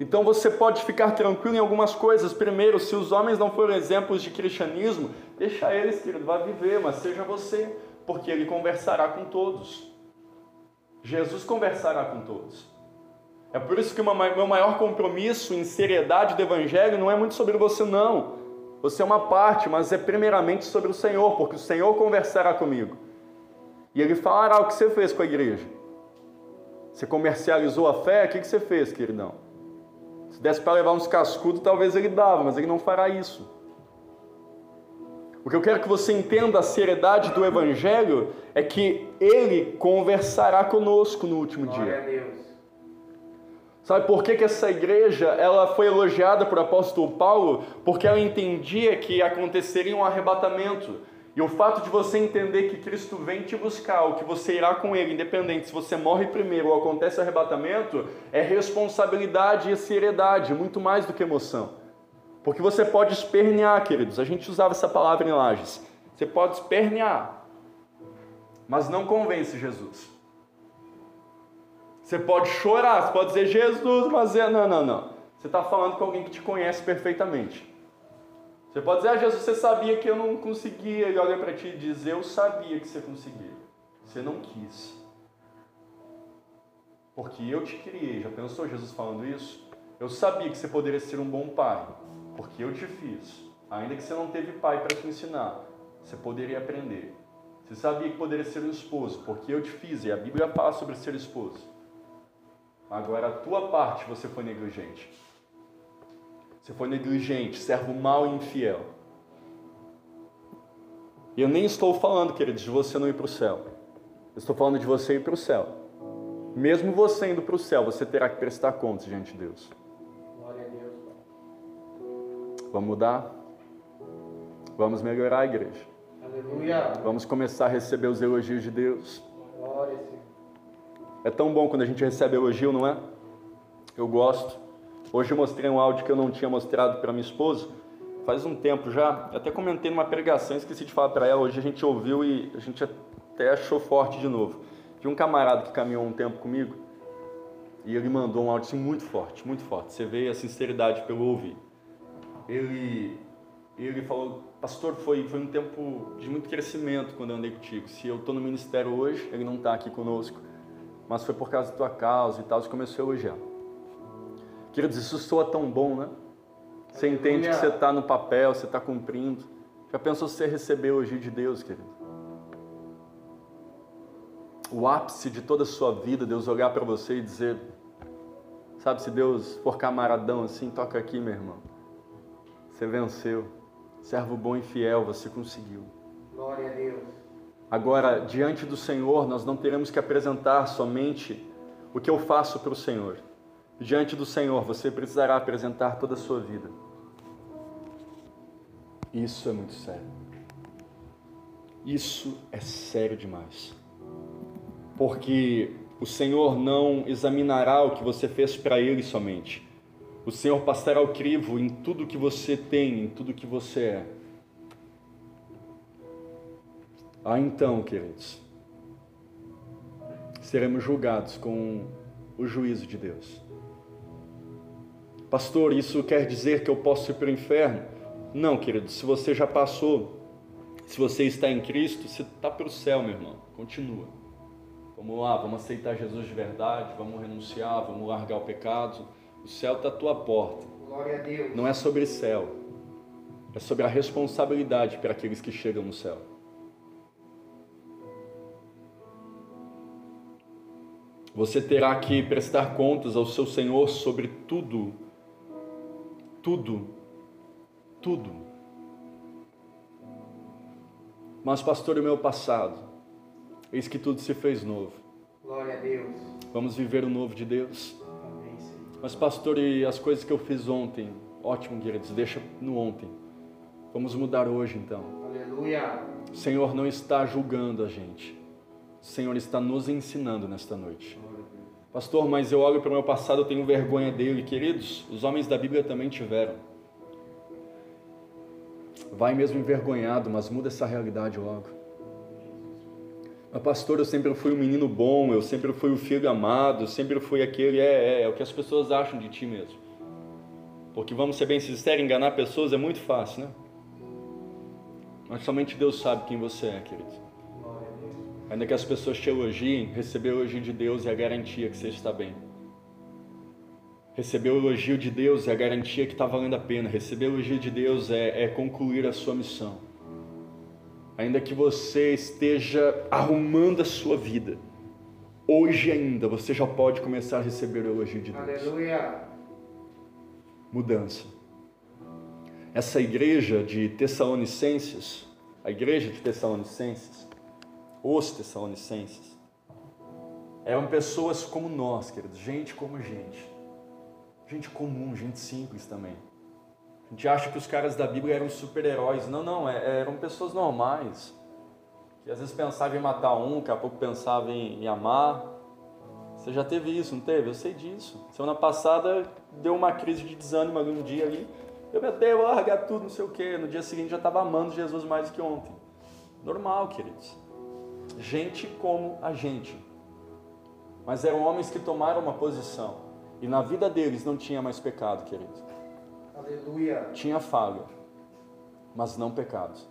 Então você pode ficar tranquilo em algumas coisas. Primeiro, se os homens não forem exemplos de cristianismo, deixa eles, querido, vá viver, mas seja você porque ele conversará com todos. Jesus conversará com todos. É por isso que o meu maior compromisso em seriedade do Evangelho não é muito sobre você, não. Você é uma parte, mas é primeiramente sobre o Senhor, porque o Senhor conversará comigo. E Ele falará o que você fez com a igreja. Você comercializou a fé, o que você fez, queridão? Se desse para levar uns cascudos, talvez Ele dava, mas Ele não fará isso. O que eu quero que você entenda a seriedade do Evangelho é que Ele conversará conosco no último Glória a dia. Deus. Sabe por que, que essa igreja ela foi elogiada por apóstolo Paulo? Porque ela entendia que aconteceria um arrebatamento. E o fato de você entender que Cristo vem te buscar, o que você irá com Ele, independente se você morre primeiro ou acontece o arrebatamento, é responsabilidade e seriedade, muito mais do que emoção. Porque você pode espernear, queridos. A gente usava essa palavra em Lages. Você pode espernear, mas não convence Jesus. Você pode chorar, você pode dizer Jesus, mas é. Não, não, não. Você está falando com alguém que te conhece perfeitamente. Você pode dizer, ah, Jesus, você sabia que eu não conseguia. Ele olha para ti e diz, eu sabia que você conseguia. Você não quis. Porque eu te criei. Já pensou Jesus falando isso? Eu sabia que você poderia ser um bom pai. Porque eu te fiz. Ainda que você não teve pai para te ensinar, você poderia aprender. Você sabia que poderia ser um esposo, porque eu te fiz, e a Bíblia fala sobre ser esposo. Agora, a tua parte você foi negligente. Você foi negligente, servo mau e infiel. E eu nem estou falando, queridos, de você não ir para o céu. Eu estou falando de você ir para o céu. Mesmo você indo para o céu, você terá que prestar contas diante de Deus. Vamos mudar? Vamos melhorar a igreja. Aleluia. Vamos começar a receber os elogios de Deus. Glória, Senhor. É tão bom quando a gente recebe elogio, não é? Eu gosto. Hoje eu mostrei um áudio que eu não tinha mostrado para minha esposa. Faz um tempo já. Eu até comentei numa pregação, esqueci de falar para ela. Hoje a gente ouviu e a gente até achou forte de novo. De um camarada que caminhou um tempo comigo e ele mandou um áudio assim, muito forte, muito forte. Você vê a sinceridade pelo ouvir. Ele, ele falou, pastor, foi, foi um tempo de muito crescimento quando eu andei contigo. Se eu estou no ministério hoje, ele não está aqui conosco mas foi por causa da tua causa e tal, você começou a elogiar. Queridos, isso soa tão bom, né? Você entende que você está no papel, você está cumprindo. Já pensou se você receber elogio de Deus, querido? O ápice de toda a sua vida, Deus olhar para você e dizer, sabe, se Deus for camaradão assim, toca aqui, meu irmão. Você venceu. Servo bom e fiel, você conseguiu. Glória a Deus. Agora, diante do Senhor, nós não teremos que apresentar somente o que eu faço para o Senhor. Diante do Senhor, você precisará apresentar toda a sua vida. Isso é muito sério. Isso é sério demais. Porque o Senhor não examinará o que você fez para Ele somente. O Senhor passará o crivo em tudo que você tem, em tudo que você é. Ah, então, queridos, seremos julgados com o juízo de Deus. Pastor, isso quer dizer que eu posso ir para o inferno? Não, querido, se você já passou, se você está em Cristo, você está para o céu, meu irmão. Continua. Vamos lá, vamos aceitar Jesus de verdade, vamos renunciar, vamos largar o pecado. O céu está à tua porta. Glória a Deus. Não é sobre céu, é sobre a responsabilidade para aqueles que chegam no céu. Você terá que prestar contas ao seu Senhor sobre tudo, tudo, tudo. Mas, pastor, o meu passado, eis que tudo se fez novo. Glória a Deus. Vamos viver o novo de Deus. Mas, pastor, e as coisas que eu fiz ontem? Ótimo, queridos, deixa no ontem. Vamos mudar hoje então. Aleluia. O Senhor não está julgando a gente. O Senhor está nos ensinando nesta noite. Pastor, mas eu olho para o meu passado, eu tenho vergonha dele. Queridos, os homens da Bíblia também tiveram. Vai mesmo envergonhado, mas muda essa realidade logo. Mas pastor, eu sempre fui um menino bom, eu sempre fui o filho amado, eu sempre fui aquele, é, é, é o que as pessoas acham de ti mesmo. Porque vamos ser bem sinceros, enganar pessoas é muito fácil, né? Mas somente Deus sabe quem você é, querido. Ainda que as pessoas te elogiem, receber o elogio de Deus é a garantia que você está bem. Receber o elogio de Deus é a garantia que está valendo a pena. Receber o elogio de Deus é, é concluir a sua missão. Ainda que você esteja arrumando a sua vida, hoje ainda você já pode começar a receber o elogio de Deus. Aleluia. Mudança. Essa igreja de Tessalonicenses, a igreja de Tessalonicenses, os Tessalonicenses, eram pessoas como nós, queridos, gente como gente. Gente comum, gente simples também. A gente acha que os caras da Bíblia eram super-heróis. Não, não, é- eram pessoas normais. Que às vezes pensavam em matar um, daqui a pouco pensavam em, em amar. Você já teve isso, não teve? Eu sei disso. Semana passada deu uma crise de desânimo ali um dia ali. Eu, meu Deus, vou largar tudo, não sei o quê. No dia seguinte já estava amando Jesus mais do que ontem. Normal, queridos. Gente como a gente. Mas eram homens que tomaram uma posição. E na vida deles não tinha mais pecado, queridos. Aleluia. Tinha falha. mas não pecados.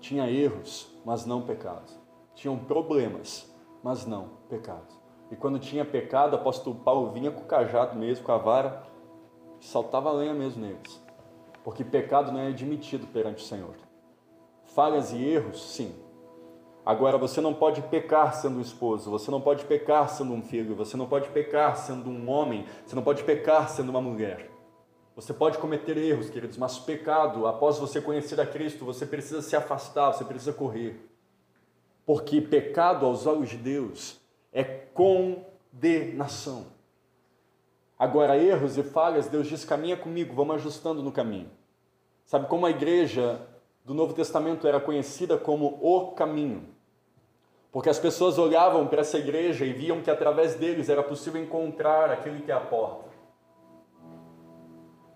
Tinha erros, mas não pecados. Tinham problemas, mas não pecados. E quando tinha pecado, o apóstolo Paulo vinha com o cajado mesmo, com a vara, e saltava lenha mesmo neles. Porque pecado não é admitido perante o Senhor. Falhas e erros, sim. Agora, você não pode pecar sendo um esposo, você não pode pecar sendo um filho, você não pode pecar sendo um homem, você não pode pecar sendo uma mulher. Você pode cometer erros, queridos, mas pecado, após você conhecer a Cristo, você precisa se afastar, você precisa correr. Porque pecado aos olhos de Deus é condenação. Agora, erros e falhas, Deus diz: caminha comigo, vamos ajustando no caminho. Sabe como a igreja do Novo Testamento era conhecida como o caminho? Porque as pessoas olhavam para essa igreja e viam que através deles era possível encontrar aquele que é a porta.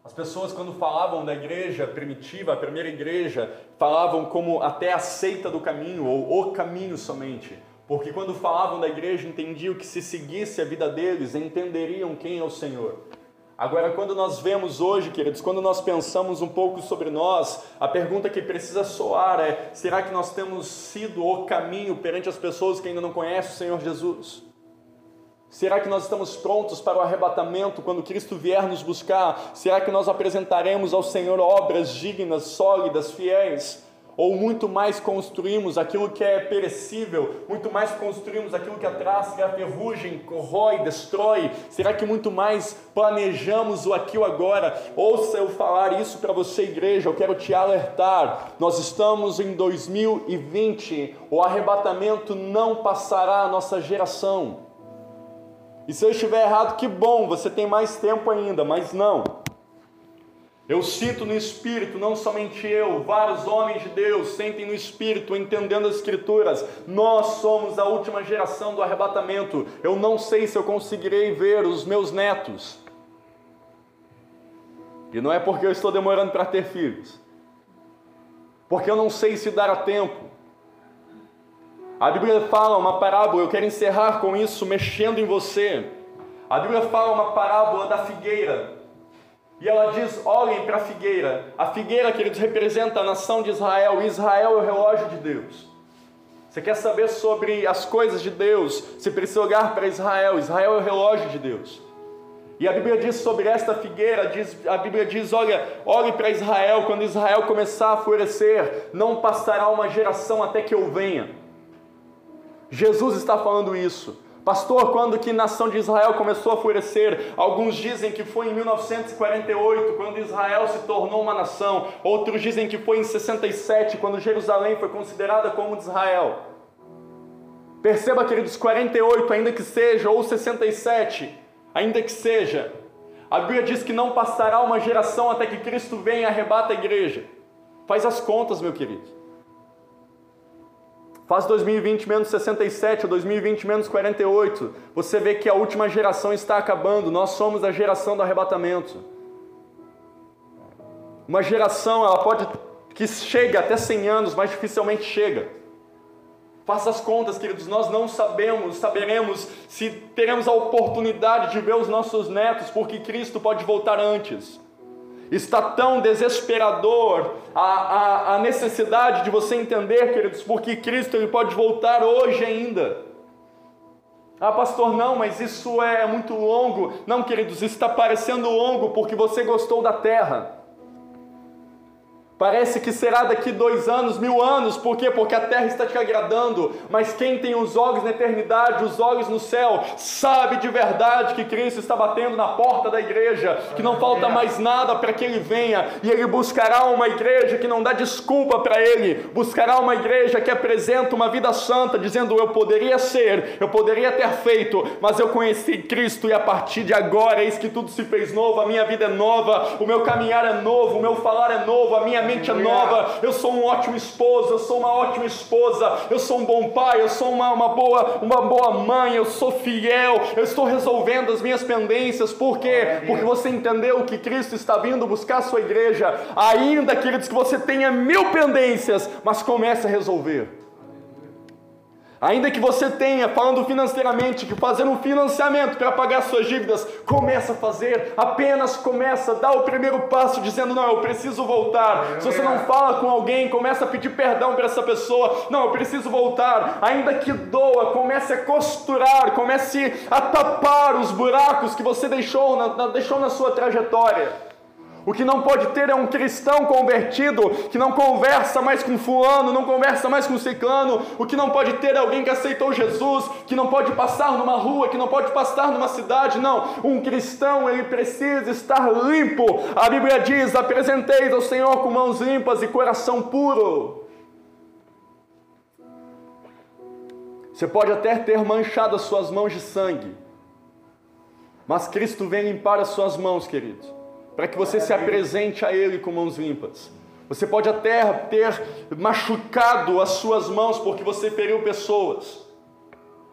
As pessoas, quando falavam da igreja primitiva, a primeira igreja, falavam como até a seita do caminho, ou o caminho somente. Porque quando falavam da igreja, entendiam que se seguisse a vida deles, entenderiam quem é o Senhor. Agora, quando nós vemos hoje, queridos, quando nós pensamos um pouco sobre nós, a pergunta que precisa soar é: será que nós temos sido o caminho perante as pessoas que ainda não conhecem o Senhor Jesus? Será que nós estamos prontos para o arrebatamento quando Cristo vier nos buscar? Será que nós apresentaremos ao Senhor obras dignas, sólidas, fiéis? Ou muito mais construímos aquilo que é perecível, muito mais construímos aquilo que atrás que a ferrugem corrói, destrói? Será que muito mais planejamos o aqui agora? Ouça eu falar isso para você, igreja, eu quero te alertar. Nós estamos em 2020, o arrebatamento não passará a nossa geração. E se eu estiver errado, que bom, você tem mais tempo ainda, mas não. Eu sinto no Espírito, não somente eu, vários homens de Deus sentem no Espírito, entendendo as Escrituras. Nós somos a última geração do arrebatamento. Eu não sei se eu conseguirei ver os meus netos. E não é porque eu estou demorando para ter filhos, porque eu não sei se dará tempo. A Bíblia fala uma parábola, eu quero encerrar com isso, mexendo em você. A Bíblia fala uma parábola da figueira. E ela diz: olhem para a figueira. A figueira, queridos, representa a nação de Israel. Israel é o relógio de Deus. Você quer saber sobre as coisas de Deus? Você precisa olhar para Israel. Israel é o relógio de Deus. E a Bíblia diz sobre esta figueira, diz, a Bíblia diz: olha, olhe para Israel, quando Israel começar a florescer, não passará uma geração até que eu venha. Jesus está falando isso. Pastor, quando que a nação de Israel começou a florescer? Alguns dizem que foi em 1948, quando Israel se tornou uma nação. Outros dizem que foi em 67, quando Jerusalém foi considerada como de Israel. Perceba, queridos, 48, ainda que seja, ou 67, ainda que seja. A Bíblia diz que não passará uma geração até que Cristo venha e arrebata a igreja. Faz as contas, meu querido. Faz 2020 menos 67, 2020 menos 48. Você vê que a última geração está acabando. Nós somos a geração do arrebatamento. Uma geração, ela pode que chega até 100 anos, mas dificilmente chega. Faça as contas, queridos, nós não sabemos, saberemos se teremos a oportunidade de ver os nossos netos, porque Cristo pode voltar antes. Está tão desesperador a, a, a necessidade de você entender, queridos, porque Cristo ele pode voltar hoje ainda. Ah, pastor, não, mas isso é muito longo. Não, queridos, está parecendo longo porque você gostou da terra. Parece que será daqui dois anos, mil anos, por quê? Porque a terra está te agradando, mas quem tem os olhos na eternidade, os olhos no céu, sabe de verdade que Cristo está batendo na porta da igreja, que não falta mais nada para que ele venha, e ele buscará uma igreja que não dá desculpa para ele, buscará uma igreja que apresenta uma vida santa, dizendo: Eu poderia ser, eu poderia ter feito, mas eu conheci Cristo e a partir de agora, eis que tudo se fez novo, a minha vida é nova, o meu caminhar é novo, o meu falar é novo, a minha mente é nova, eu sou um ótimo esposo, eu sou uma ótima esposa, eu sou um bom pai, eu sou uma, uma, boa, uma boa mãe, eu sou fiel, eu estou resolvendo as minhas pendências, por quê? Porque você entendeu que Cristo está vindo buscar a sua igreja, ainda queridos que você tenha mil pendências, mas comece a resolver. Ainda que você tenha, falando financeiramente, que fazer um financiamento para pagar suas dívidas, começa a fazer, apenas começa, dá o primeiro passo dizendo: Não, eu preciso voltar. Se você não fala com alguém, começa a pedir perdão para essa pessoa: Não, eu preciso voltar. Ainda que doa, comece a costurar, comece a tapar os buracos que você deixou na, na deixou na sua trajetória. O que não pode ter é um cristão convertido que não conversa mais com fulano, não conversa mais com ciclano. O que não pode ter é alguém que aceitou Jesus, que não pode passar numa rua, que não pode passar numa cidade. Não, um cristão ele precisa estar limpo. A Bíblia diz: apresenteis ao Senhor com mãos limpas e coração puro. Você pode até ter manchado as suas mãos de sangue, mas Cristo vem limpar as suas mãos, queridos para que você se apresente a Ele com mãos limpas. Você pode até ter machucado as suas mãos porque você feriu pessoas.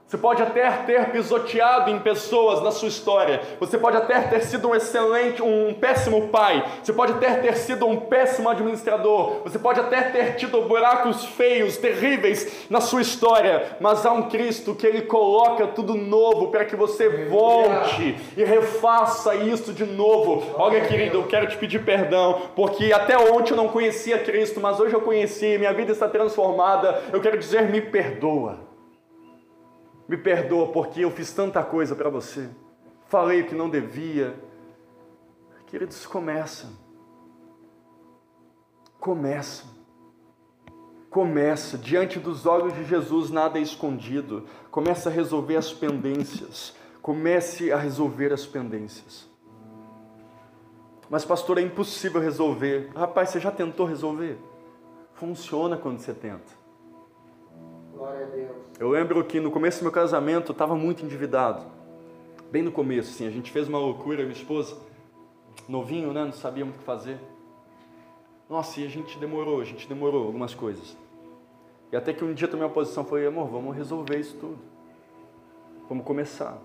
Você pode até ter pisoteado em pessoas na sua história. Você pode até ter sido um excelente, um péssimo pai. Você pode até ter sido um péssimo administrador. Você pode até ter tido buracos feios, terríveis na sua história. Mas há um Cristo que ele coloca tudo novo para que você volte e refaça isso de novo. Olha, querido, eu quero te pedir perdão, porque até ontem eu não conhecia Cristo, mas hoje eu conheci, minha vida está transformada. Eu quero dizer, me perdoa. Me perdoa porque eu fiz tanta coisa para você. Falei o que não devia. Queridos, começa. Começa. Começa. Diante dos olhos de Jesus nada é escondido. Começa a resolver as pendências. Comece a resolver as pendências. Mas, pastor, é impossível resolver. Rapaz, você já tentou resolver? Funciona quando você tenta. Eu lembro que no começo do meu casamento eu estava muito endividado. Bem no começo, assim, a gente fez uma loucura, minha esposa, novinho, né? Não sabíamos o que fazer. Nossa, e a gente demorou, a gente demorou algumas coisas. E até que um dia tomei uma posição, falei, amor, vamos resolver isso tudo. Vamos começar.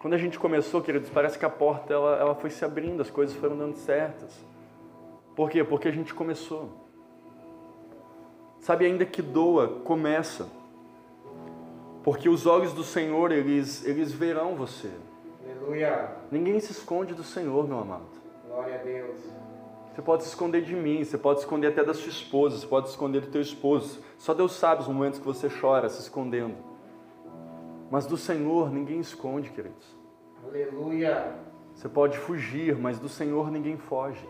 Quando a gente começou, queridos, parece que a porta ela, ela foi se abrindo, as coisas foram dando certas. Por quê? Porque a gente começou. Sabe, ainda que doa, começa. Porque os olhos do Senhor, eles, eles verão você. Aleluia. Ninguém se esconde do Senhor, meu amado. Glória a Deus. Você pode se esconder de mim, você pode se esconder até da sua esposa, você pode se esconder do teu esposo. Só Deus sabe os momentos que você chora se escondendo. Mas do Senhor ninguém esconde, queridos. Aleluia. Você pode fugir, mas do Senhor ninguém foge.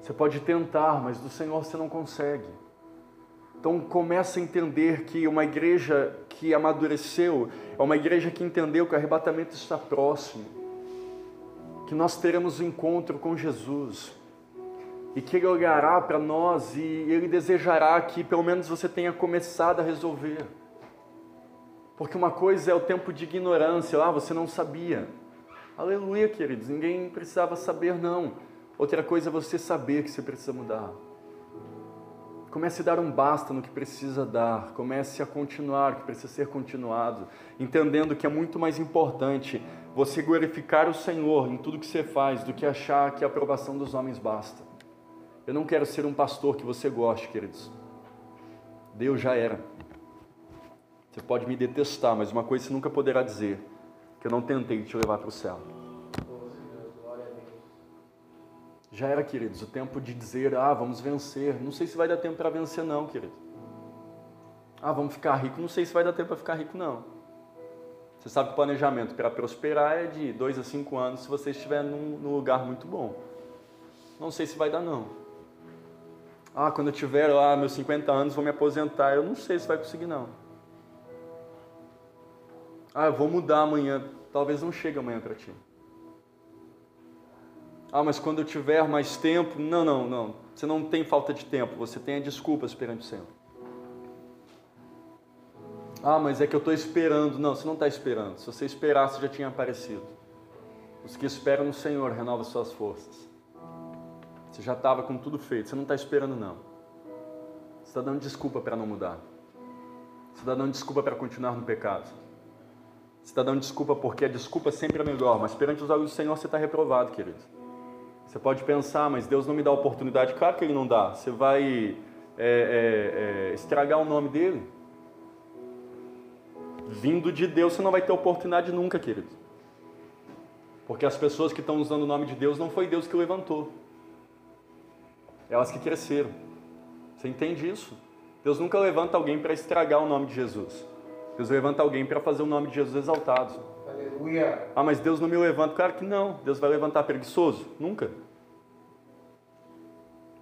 Você pode tentar, mas do Senhor você não consegue. Então começa a entender que uma igreja que amadureceu é uma igreja que entendeu que o arrebatamento está próximo, que nós teremos um encontro com Jesus e que Ele olhará para nós e Ele desejará que pelo menos você tenha começado a resolver. Porque uma coisa é o tempo de ignorância, ah, você não sabia. Aleluia, queridos, ninguém precisava saber, não. Outra coisa é você saber que você precisa mudar. Comece a dar um basta no que precisa dar, comece a continuar o que precisa ser continuado, entendendo que é muito mais importante você glorificar o Senhor em tudo que você faz do que achar que a aprovação dos homens basta. Eu não quero ser um pastor que você goste, queridos. Deus já era. Você pode me detestar, mas uma coisa você nunca poderá dizer: que eu não tentei te levar para o céu. Já era, queridos, o tempo de dizer, ah, vamos vencer. Não sei se vai dar tempo para vencer, não, querido. Ah, vamos ficar rico. Não sei se vai dar tempo para ficar rico, não. Você sabe que o planejamento para prosperar é de dois a cinco anos se você estiver num, num lugar muito bom. Não sei se vai dar, não. Ah, quando eu tiver lá meus 50 anos, vou me aposentar. Eu não sei se vai conseguir, não. Ah, eu vou mudar amanhã. Talvez não chegue amanhã para ti. Ah, mas quando eu tiver mais tempo. Não, não, não. Você não tem falta de tempo, você tem desculpas perante o Senhor. Ah, mas é que eu estou esperando. Não, você não está esperando. Se você esperasse, já tinha aparecido. Os que esperam no Senhor renovam suas forças. Você já estava com tudo feito. Você não está esperando, não. Você está dando desculpa para não mudar. Você está dando desculpa para continuar no pecado. Você está dando desculpa porque a desculpa sempre é melhor, mas perante os olhos do Senhor você está reprovado, querido. Você pode pensar, mas Deus não me dá oportunidade. Claro que Ele não dá. Você vai é, é, é, estragar o nome dele. vindo de Deus, você não vai ter oportunidade nunca, querido. Porque as pessoas que estão usando o nome de Deus não foi Deus que levantou. Elas que cresceram. Você entende isso? Deus nunca levanta alguém para estragar o nome de Jesus. Deus levanta alguém para fazer o nome de Jesus exaltado. Aleluia. Ah, mas Deus não me levanta. Claro que não. Deus vai levantar preguiçoso? Nunca.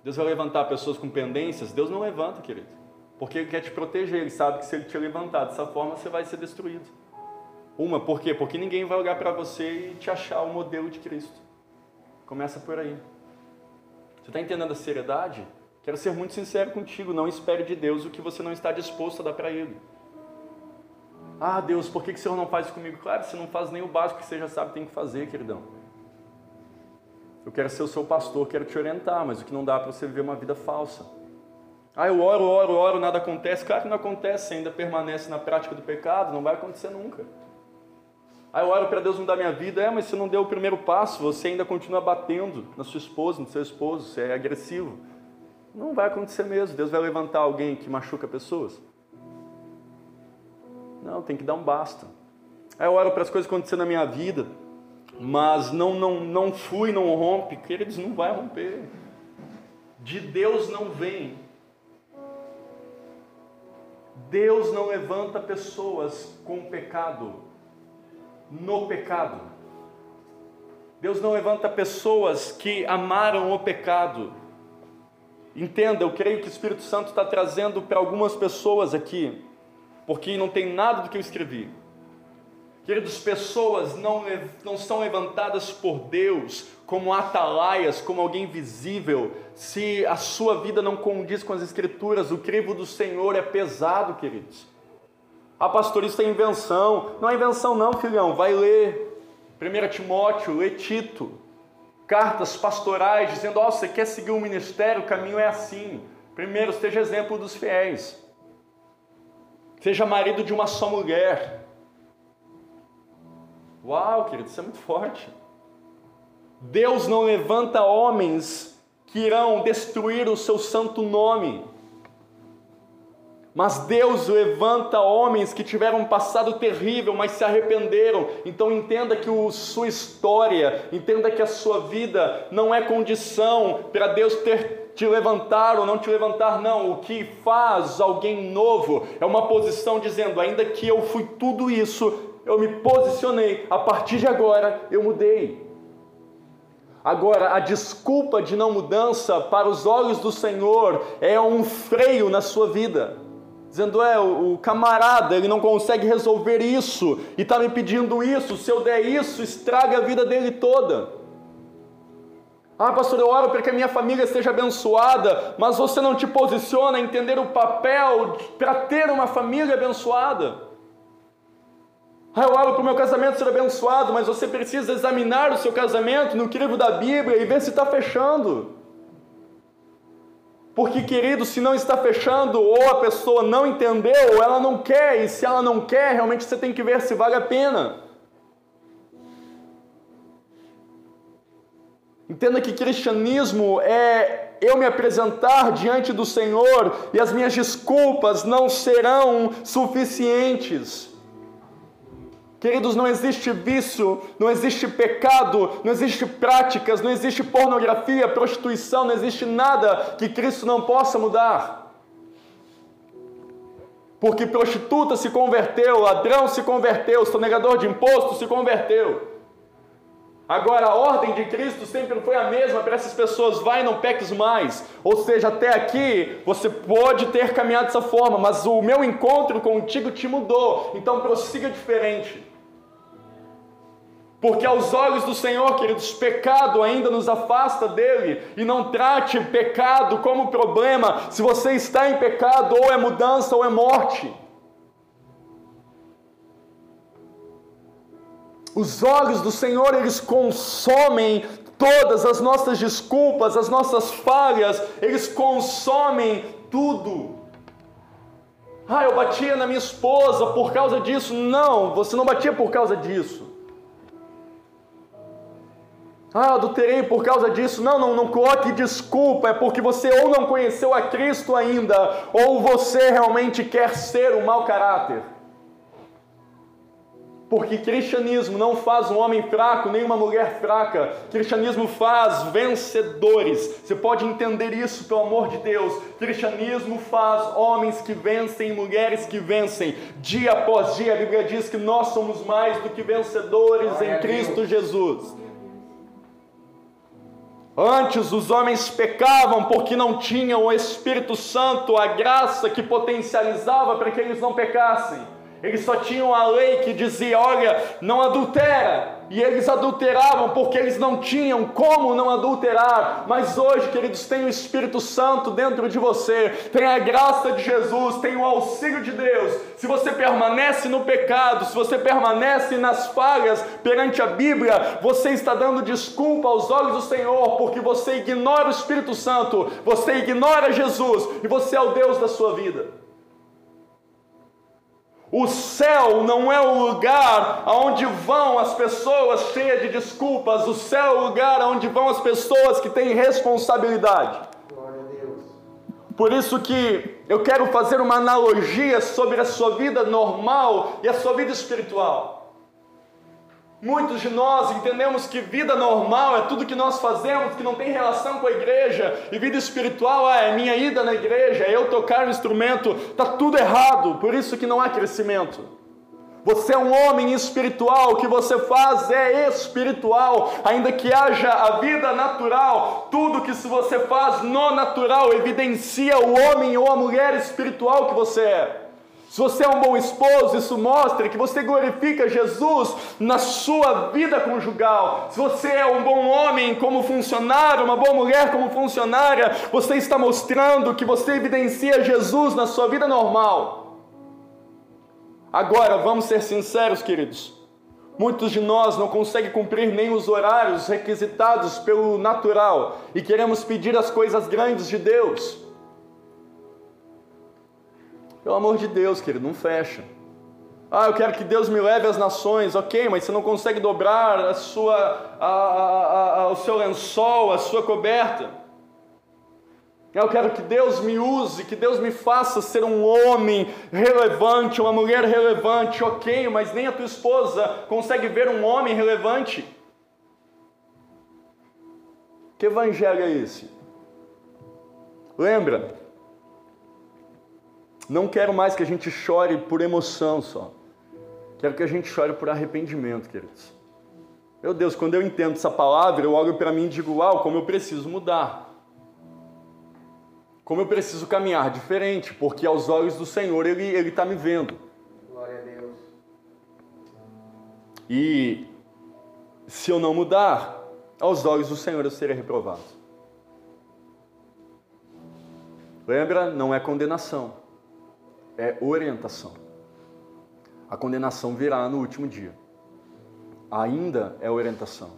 Deus vai levantar pessoas com pendências? Deus não levanta, querido. Porque Ele quer te proteger. Ele sabe que se Ele te levantar dessa forma, você vai ser destruído. Uma, por quê? Porque ninguém vai olhar para você e te achar o modelo de Cristo. Começa por aí. Você está entendendo a seriedade? Quero ser muito sincero contigo. Não espere de Deus o que você não está disposto a dar para Ele. Ah, Deus, por que, que o Senhor não faz comigo? Claro, você não faz nem o básico que você já sabe que tem que fazer, queridão. Eu quero ser o seu pastor, quero te orientar, mas o que não dá para você viver uma vida falsa. Ah, eu oro, oro, oro, nada acontece. Claro que não acontece, ainda permanece na prática do pecado, não vai acontecer nunca. Ah, eu oro para Deus mudar minha vida. É, mas você não deu o primeiro passo, você ainda continua batendo na sua esposa, no seu esposo, você é agressivo. Não vai acontecer mesmo. Deus vai levantar alguém que machuca pessoas? Não, tem que dar um basta. Aí eu oro para as coisas acontecerem na minha vida, mas não, não, não fui, não rompe. Queridos, não vai romper. De Deus não vem. Deus não levanta pessoas com pecado, no pecado. Deus não levanta pessoas que amaram o pecado. Entenda, eu creio que o Espírito Santo está trazendo para algumas pessoas aqui porque não tem nada do que eu escrevi. Queridos, pessoas não, não são levantadas por Deus como atalaias, como alguém visível, se a sua vida não condiz com as Escrituras. O crivo do Senhor é pesado, queridos. Ah, pastor, isso é invenção. Não é invenção, não, filhão. Vai ler 1 Timóteo, lê Tito, cartas pastorais, dizendo: Ó, oh, você quer seguir o um ministério, o caminho é assim. Primeiro, esteja exemplo dos fiéis. Seja marido de uma só mulher. Uau, querido, isso é muito forte. Deus não levanta homens que irão destruir o seu santo nome. Mas Deus levanta homens que tiveram um passado terrível, mas se arrependeram. Então entenda que a sua história, entenda que a sua vida não é condição para Deus ter te levantar ou não te levantar, não. O que faz alguém novo é uma posição dizendo: ainda que eu fui tudo isso, eu me posicionei, a partir de agora eu mudei. Agora, a desculpa de não mudança para os olhos do Senhor é um freio na sua vida. Dizendo, é, o camarada, ele não consegue resolver isso e está me pedindo isso. Se eu der isso, estraga a vida dele toda. Ah, pastor, eu oro para que a minha família seja abençoada, mas você não te posiciona a entender o papel para ter uma família abençoada. Ah, eu oro para o meu casamento ser abençoado, mas você precisa examinar o seu casamento no crivo da Bíblia e ver se está fechando. Porque, querido, se não está fechando, ou a pessoa não entendeu, ou ela não quer, e se ela não quer, realmente você tem que ver se vale a pena. Entenda que cristianismo é eu me apresentar diante do Senhor e as minhas desculpas não serão suficientes. Queridos, não existe vício, não existe pecado, não existe práticas, não existe pornografia, prostituição, não existe nada que Cristo não possa mudar. Porque prostituta se converteu, ladrão se converteu, sonegador de imposto se converteu. Agora, a ordem de Cristo sempre foi a mesma para essas pessoas: vai, não peques mais. Ou seja, até aqui você pode ter caminhado dessa forma, mas o meu encontro contigo te mudou, então prossiga diferente. Porque aos olhos do Senhor, queridos, pecado ainda nos afasta dele, e não trate pecado como problema. Se você está em pecado, ou é mudança ou é morte. Os olhos do Senhor, eles consomem todas as nossas desculpas, as nossas falhas, eles consomem tudo. Ah, eu batia na minha esposa por causa disso. Não, você não batia por causa disso. Ah, adulterei por causa disso. Não, não, não coloque desculpa. É porque você ou não conheceu a Cristo ainda, ou você realmente quer ser um mau caráter. Porque cristianismo não faz um homem fraco nem uma mulher fraca. Cristianismo faz vencedores. Você pode entender isso pelo amor de Deus. Cristianismo faz homens que vencem, mulheres que vencem. Dia após dia, a Bíblia diz que nós somos mais do que vencedores em Cristo. Jesus. Antes os homens pecavam porque não tinham o Espírito Santo, a graça que potencializava para que eles não pecassem. Eles só tinham a lei que dizia: olha, não adultera. E eles adulteravam porque eles não tinham como não adulterar. Mas hoje, queridos, tem o Espírito Santo dentro de você, tem a graça de Jesus, tem o auxílio de Deus. Se você permanece no pecado, se você permanece nas falhas perante a Bíblia, você está dando desculpa aos olhos do Senhor, porque você ignora o Espírito Santo, você ignora Jesus e você é o Deus da sua vida. O céu não é o lugar aonde vão as pessoas cheias de desculpas, o céu é o lugar aonde vão as pessoas que têm responsabilidade. Glória a Deus. Por isso que eu quero fazer uma analogia sobre a sua vida normal e a sua vida espiritual. Muitos de nós entendemos que vida normal é tudo que nós fazemos que não tem relação com a igreja, e vida espiritual ah, é minha ida na igreja, é eu tocar o instrumento, está tudo errado, por isso que não há crescimento. Você é um homem espiritual, o que você faz é espiritual, ainda que haja a vida natural, tudo que se você faz no natural evidencia o homem ou a mulher espiritual que você é. Se você é um bom esposo, isso mostra que você glorifica Jesus na sua vida conjugal. Se você é um bom homem como funcionário, uma boa mulher como funcionária, você está mostrando que você evidencia Jesus na sua vida normal. Agora, vamos ser sinceros, queridos. Muitos de nós não conseguem cumprir nem os horários requisitados pelo natural e queremos pedir as coisas grandes de Deus. Pelo amor de Deus, querido, não fecha. Ah, eu quero que Deus me leve às nações, ok, mas você não consegue dobrar a sua, a, a, a, o seu lençol, a sua coberta. Eu quero que Deus me use, que Deus me faça ser um homem relevante, uma mulher relevante, ok, mas nem a tua esposa consegue ver um homem relevante. Que evangelho é esse? Lembra? Não quero mais que a gente chore por emoção só. Quero que a gente chore por arrependimento, queridos. Meu Deus, quando eu entendo essa palavra, eu olho para mim e digo: Uau, como eu preciso mudar. Como eu preciso caminhar diferente, porque aos olhos do Senhor Ele está me vendo. Glória a Deus. E se eu não mudar, aos olhos do Senhor eu serei reprovado. Lembra? Não é condenação, é orientação. A condenação virá no último dia. Ainda é orientação.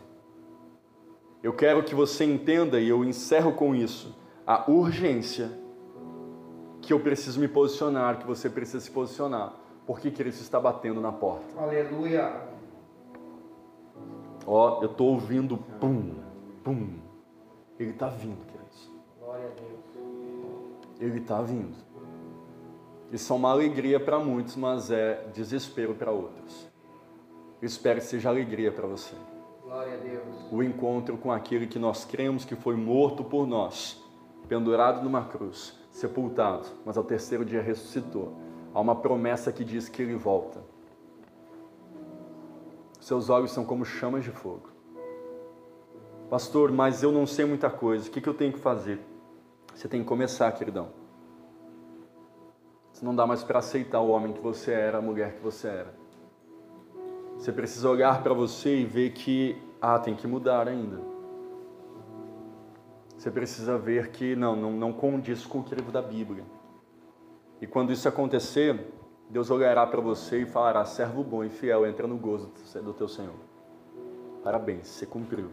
Eu quero que você entenda, e eu encerro com isso, a urgência que eu preciso me posicionar, que você precisa se posicionar, porque Cristo está batendo na porta. Aleluia. Ó, eu estou ouvindo pum, pum. Ele está vindo, queridos. Glória a Deus. Ele está vindo. Isso é uma alegria para muitos, mas é desespero para outros. Eu espero que seja alegria para você. Glória a Deus. O encontro com aquele que nós cremos que foi morto por nós, pendurado numa cruz, sepultado, mas ao terceiro dia ressuscitou. Há uma promessa que diz que ele volta. Seus olhos são como chamas de fogo. Pastor, mas eu não sei muita coisa. O que, que eu tenho que fazer? Você tem que começar, queridão. Não dá mais para aceitar o homem que você era, a mulher que você era. Você precisa olhar para você e ver que, ah, tem que mudar ainda. Você precisa ver que não, não, não condiz com o livro da Bíblia. E quando isso acontecer, Deus olhará para você e falará: servo bom e fiel, entra no gozo do teu Senhor. Parabéns, você cumpriu.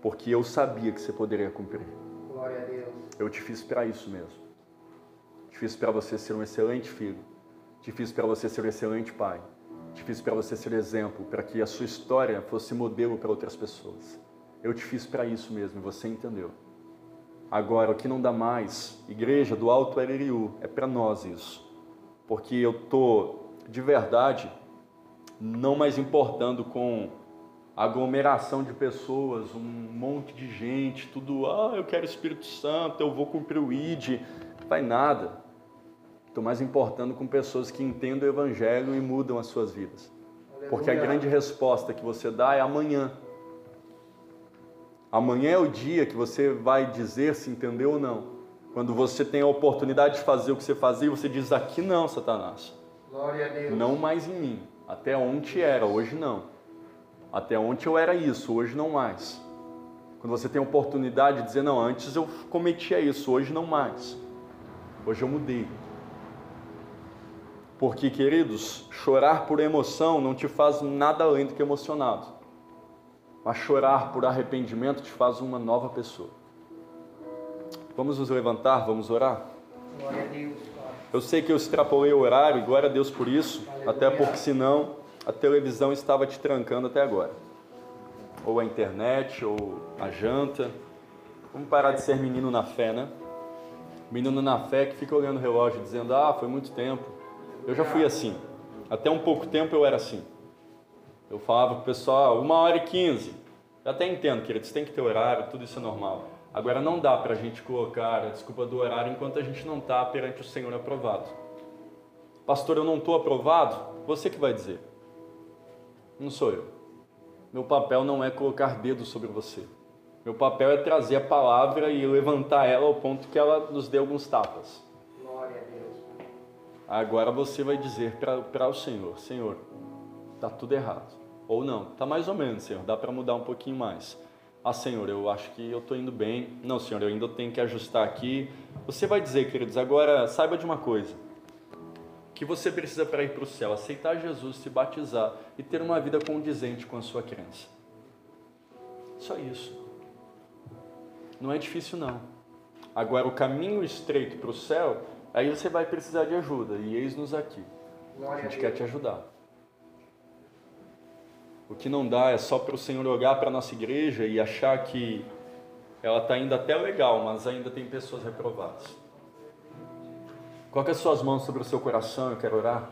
Porque eu sabia que você poderia cumprir. Glória a Deus. Eu te fiz para isso mesmo. Fiz para você ser um excelente filho. Fiz para você ser um excelente pai. Fiz para você ser exemplo, para que a sua história fosse modelo para outras pessoas. Eu te fiz para isso mesmo e você entendeu. Agora, o que não dá mais, igreja do Alto Aririu, é para nós isso. Porque eu tô de verdade não mais importando com aglomeração de pessoas, um monte de gente, tudo, ah, eu quero Espírito Santo, eu vou cumprir o ID, vai nada. Estou mais importando com pessoas que entendem o Evangelho e mudam as suas vidas. Porque a grande resposta que você dá é amanhã. Amanhã é o dia que você vai dizer se entendeu ou não. Quando você tem a oportunidade de fazer o que você fazia, você diz: Aqui não, Satanás. Glória a Deus. Não mais em mim. Até ontem era, hoje não. Até ontem eu era isso, hoje não mais. Quando você tem a oportunidade de dizer: Não, antes eu cometia isso, hoje não mais. Hoje eu mudei. Porque, queridos, chorar por emoção não te faz nada além do que emocionado. Mas chorar por arrependimento te faz uma nova pessoa. Vamos nos levantar, vamos orar? Glória a Deus. Eu sei que eu extrapolei o horário, e glória a Deus por isso, Aleluia. até porque senão a televisão estava te trancando até agora. Ou a internet, ou a janta. Vamos parar de ser menino na fé, né? Menino na fé que fica olhando o relógio dizendo: Ah, foi muito tempo. Eu já fui assim. Até um pouco tempo eu era assim. Eu falava pro pessoal, uma hora e quinze. Eu até entendo, queridos, tem que ter horário, tudo isso é normal. Agora não dá para a gente colocar a desculpa do horário enquanto a gente não está perante o Senhor aprovado. Pastor, eu não estou aprovado? Você que vai dizer. Não sou eu. Meu papel não é colocar dedo sobre você. Meu papel é trazer a palavra e levantar ela ao ponto que ela nos dê alguns tapas. Agora você vai dizer para o Senhor: Senhor, está tudo errado. Ou não, está mais ou menos, Senhor, dá para mudar um pouquinho mais. Ah, Senhor, eu acho que eu estou indo bem. Não, Senhor, eu ainda tenho que ajustar aqui. Você vai dizer, queridos, agora saiba de uma coisa: que você precisa para ir para o céu, aceitar Jesus, se batizar e ter uma vida condizente com a sua crença. Só isso. Não é difícil, não. Agora, o caminho estreito para o céu, aí você vai precisar de ajuda. E eis-nos aqui. A gente quer te ajudar. O que não dá é só para o Senhor olhar para a nossa igreja e achar que ela está indo até legal, mas ainda tem pessoas reprovadas. Coloque as suas mãos sobre o seu coração, eu quero orar.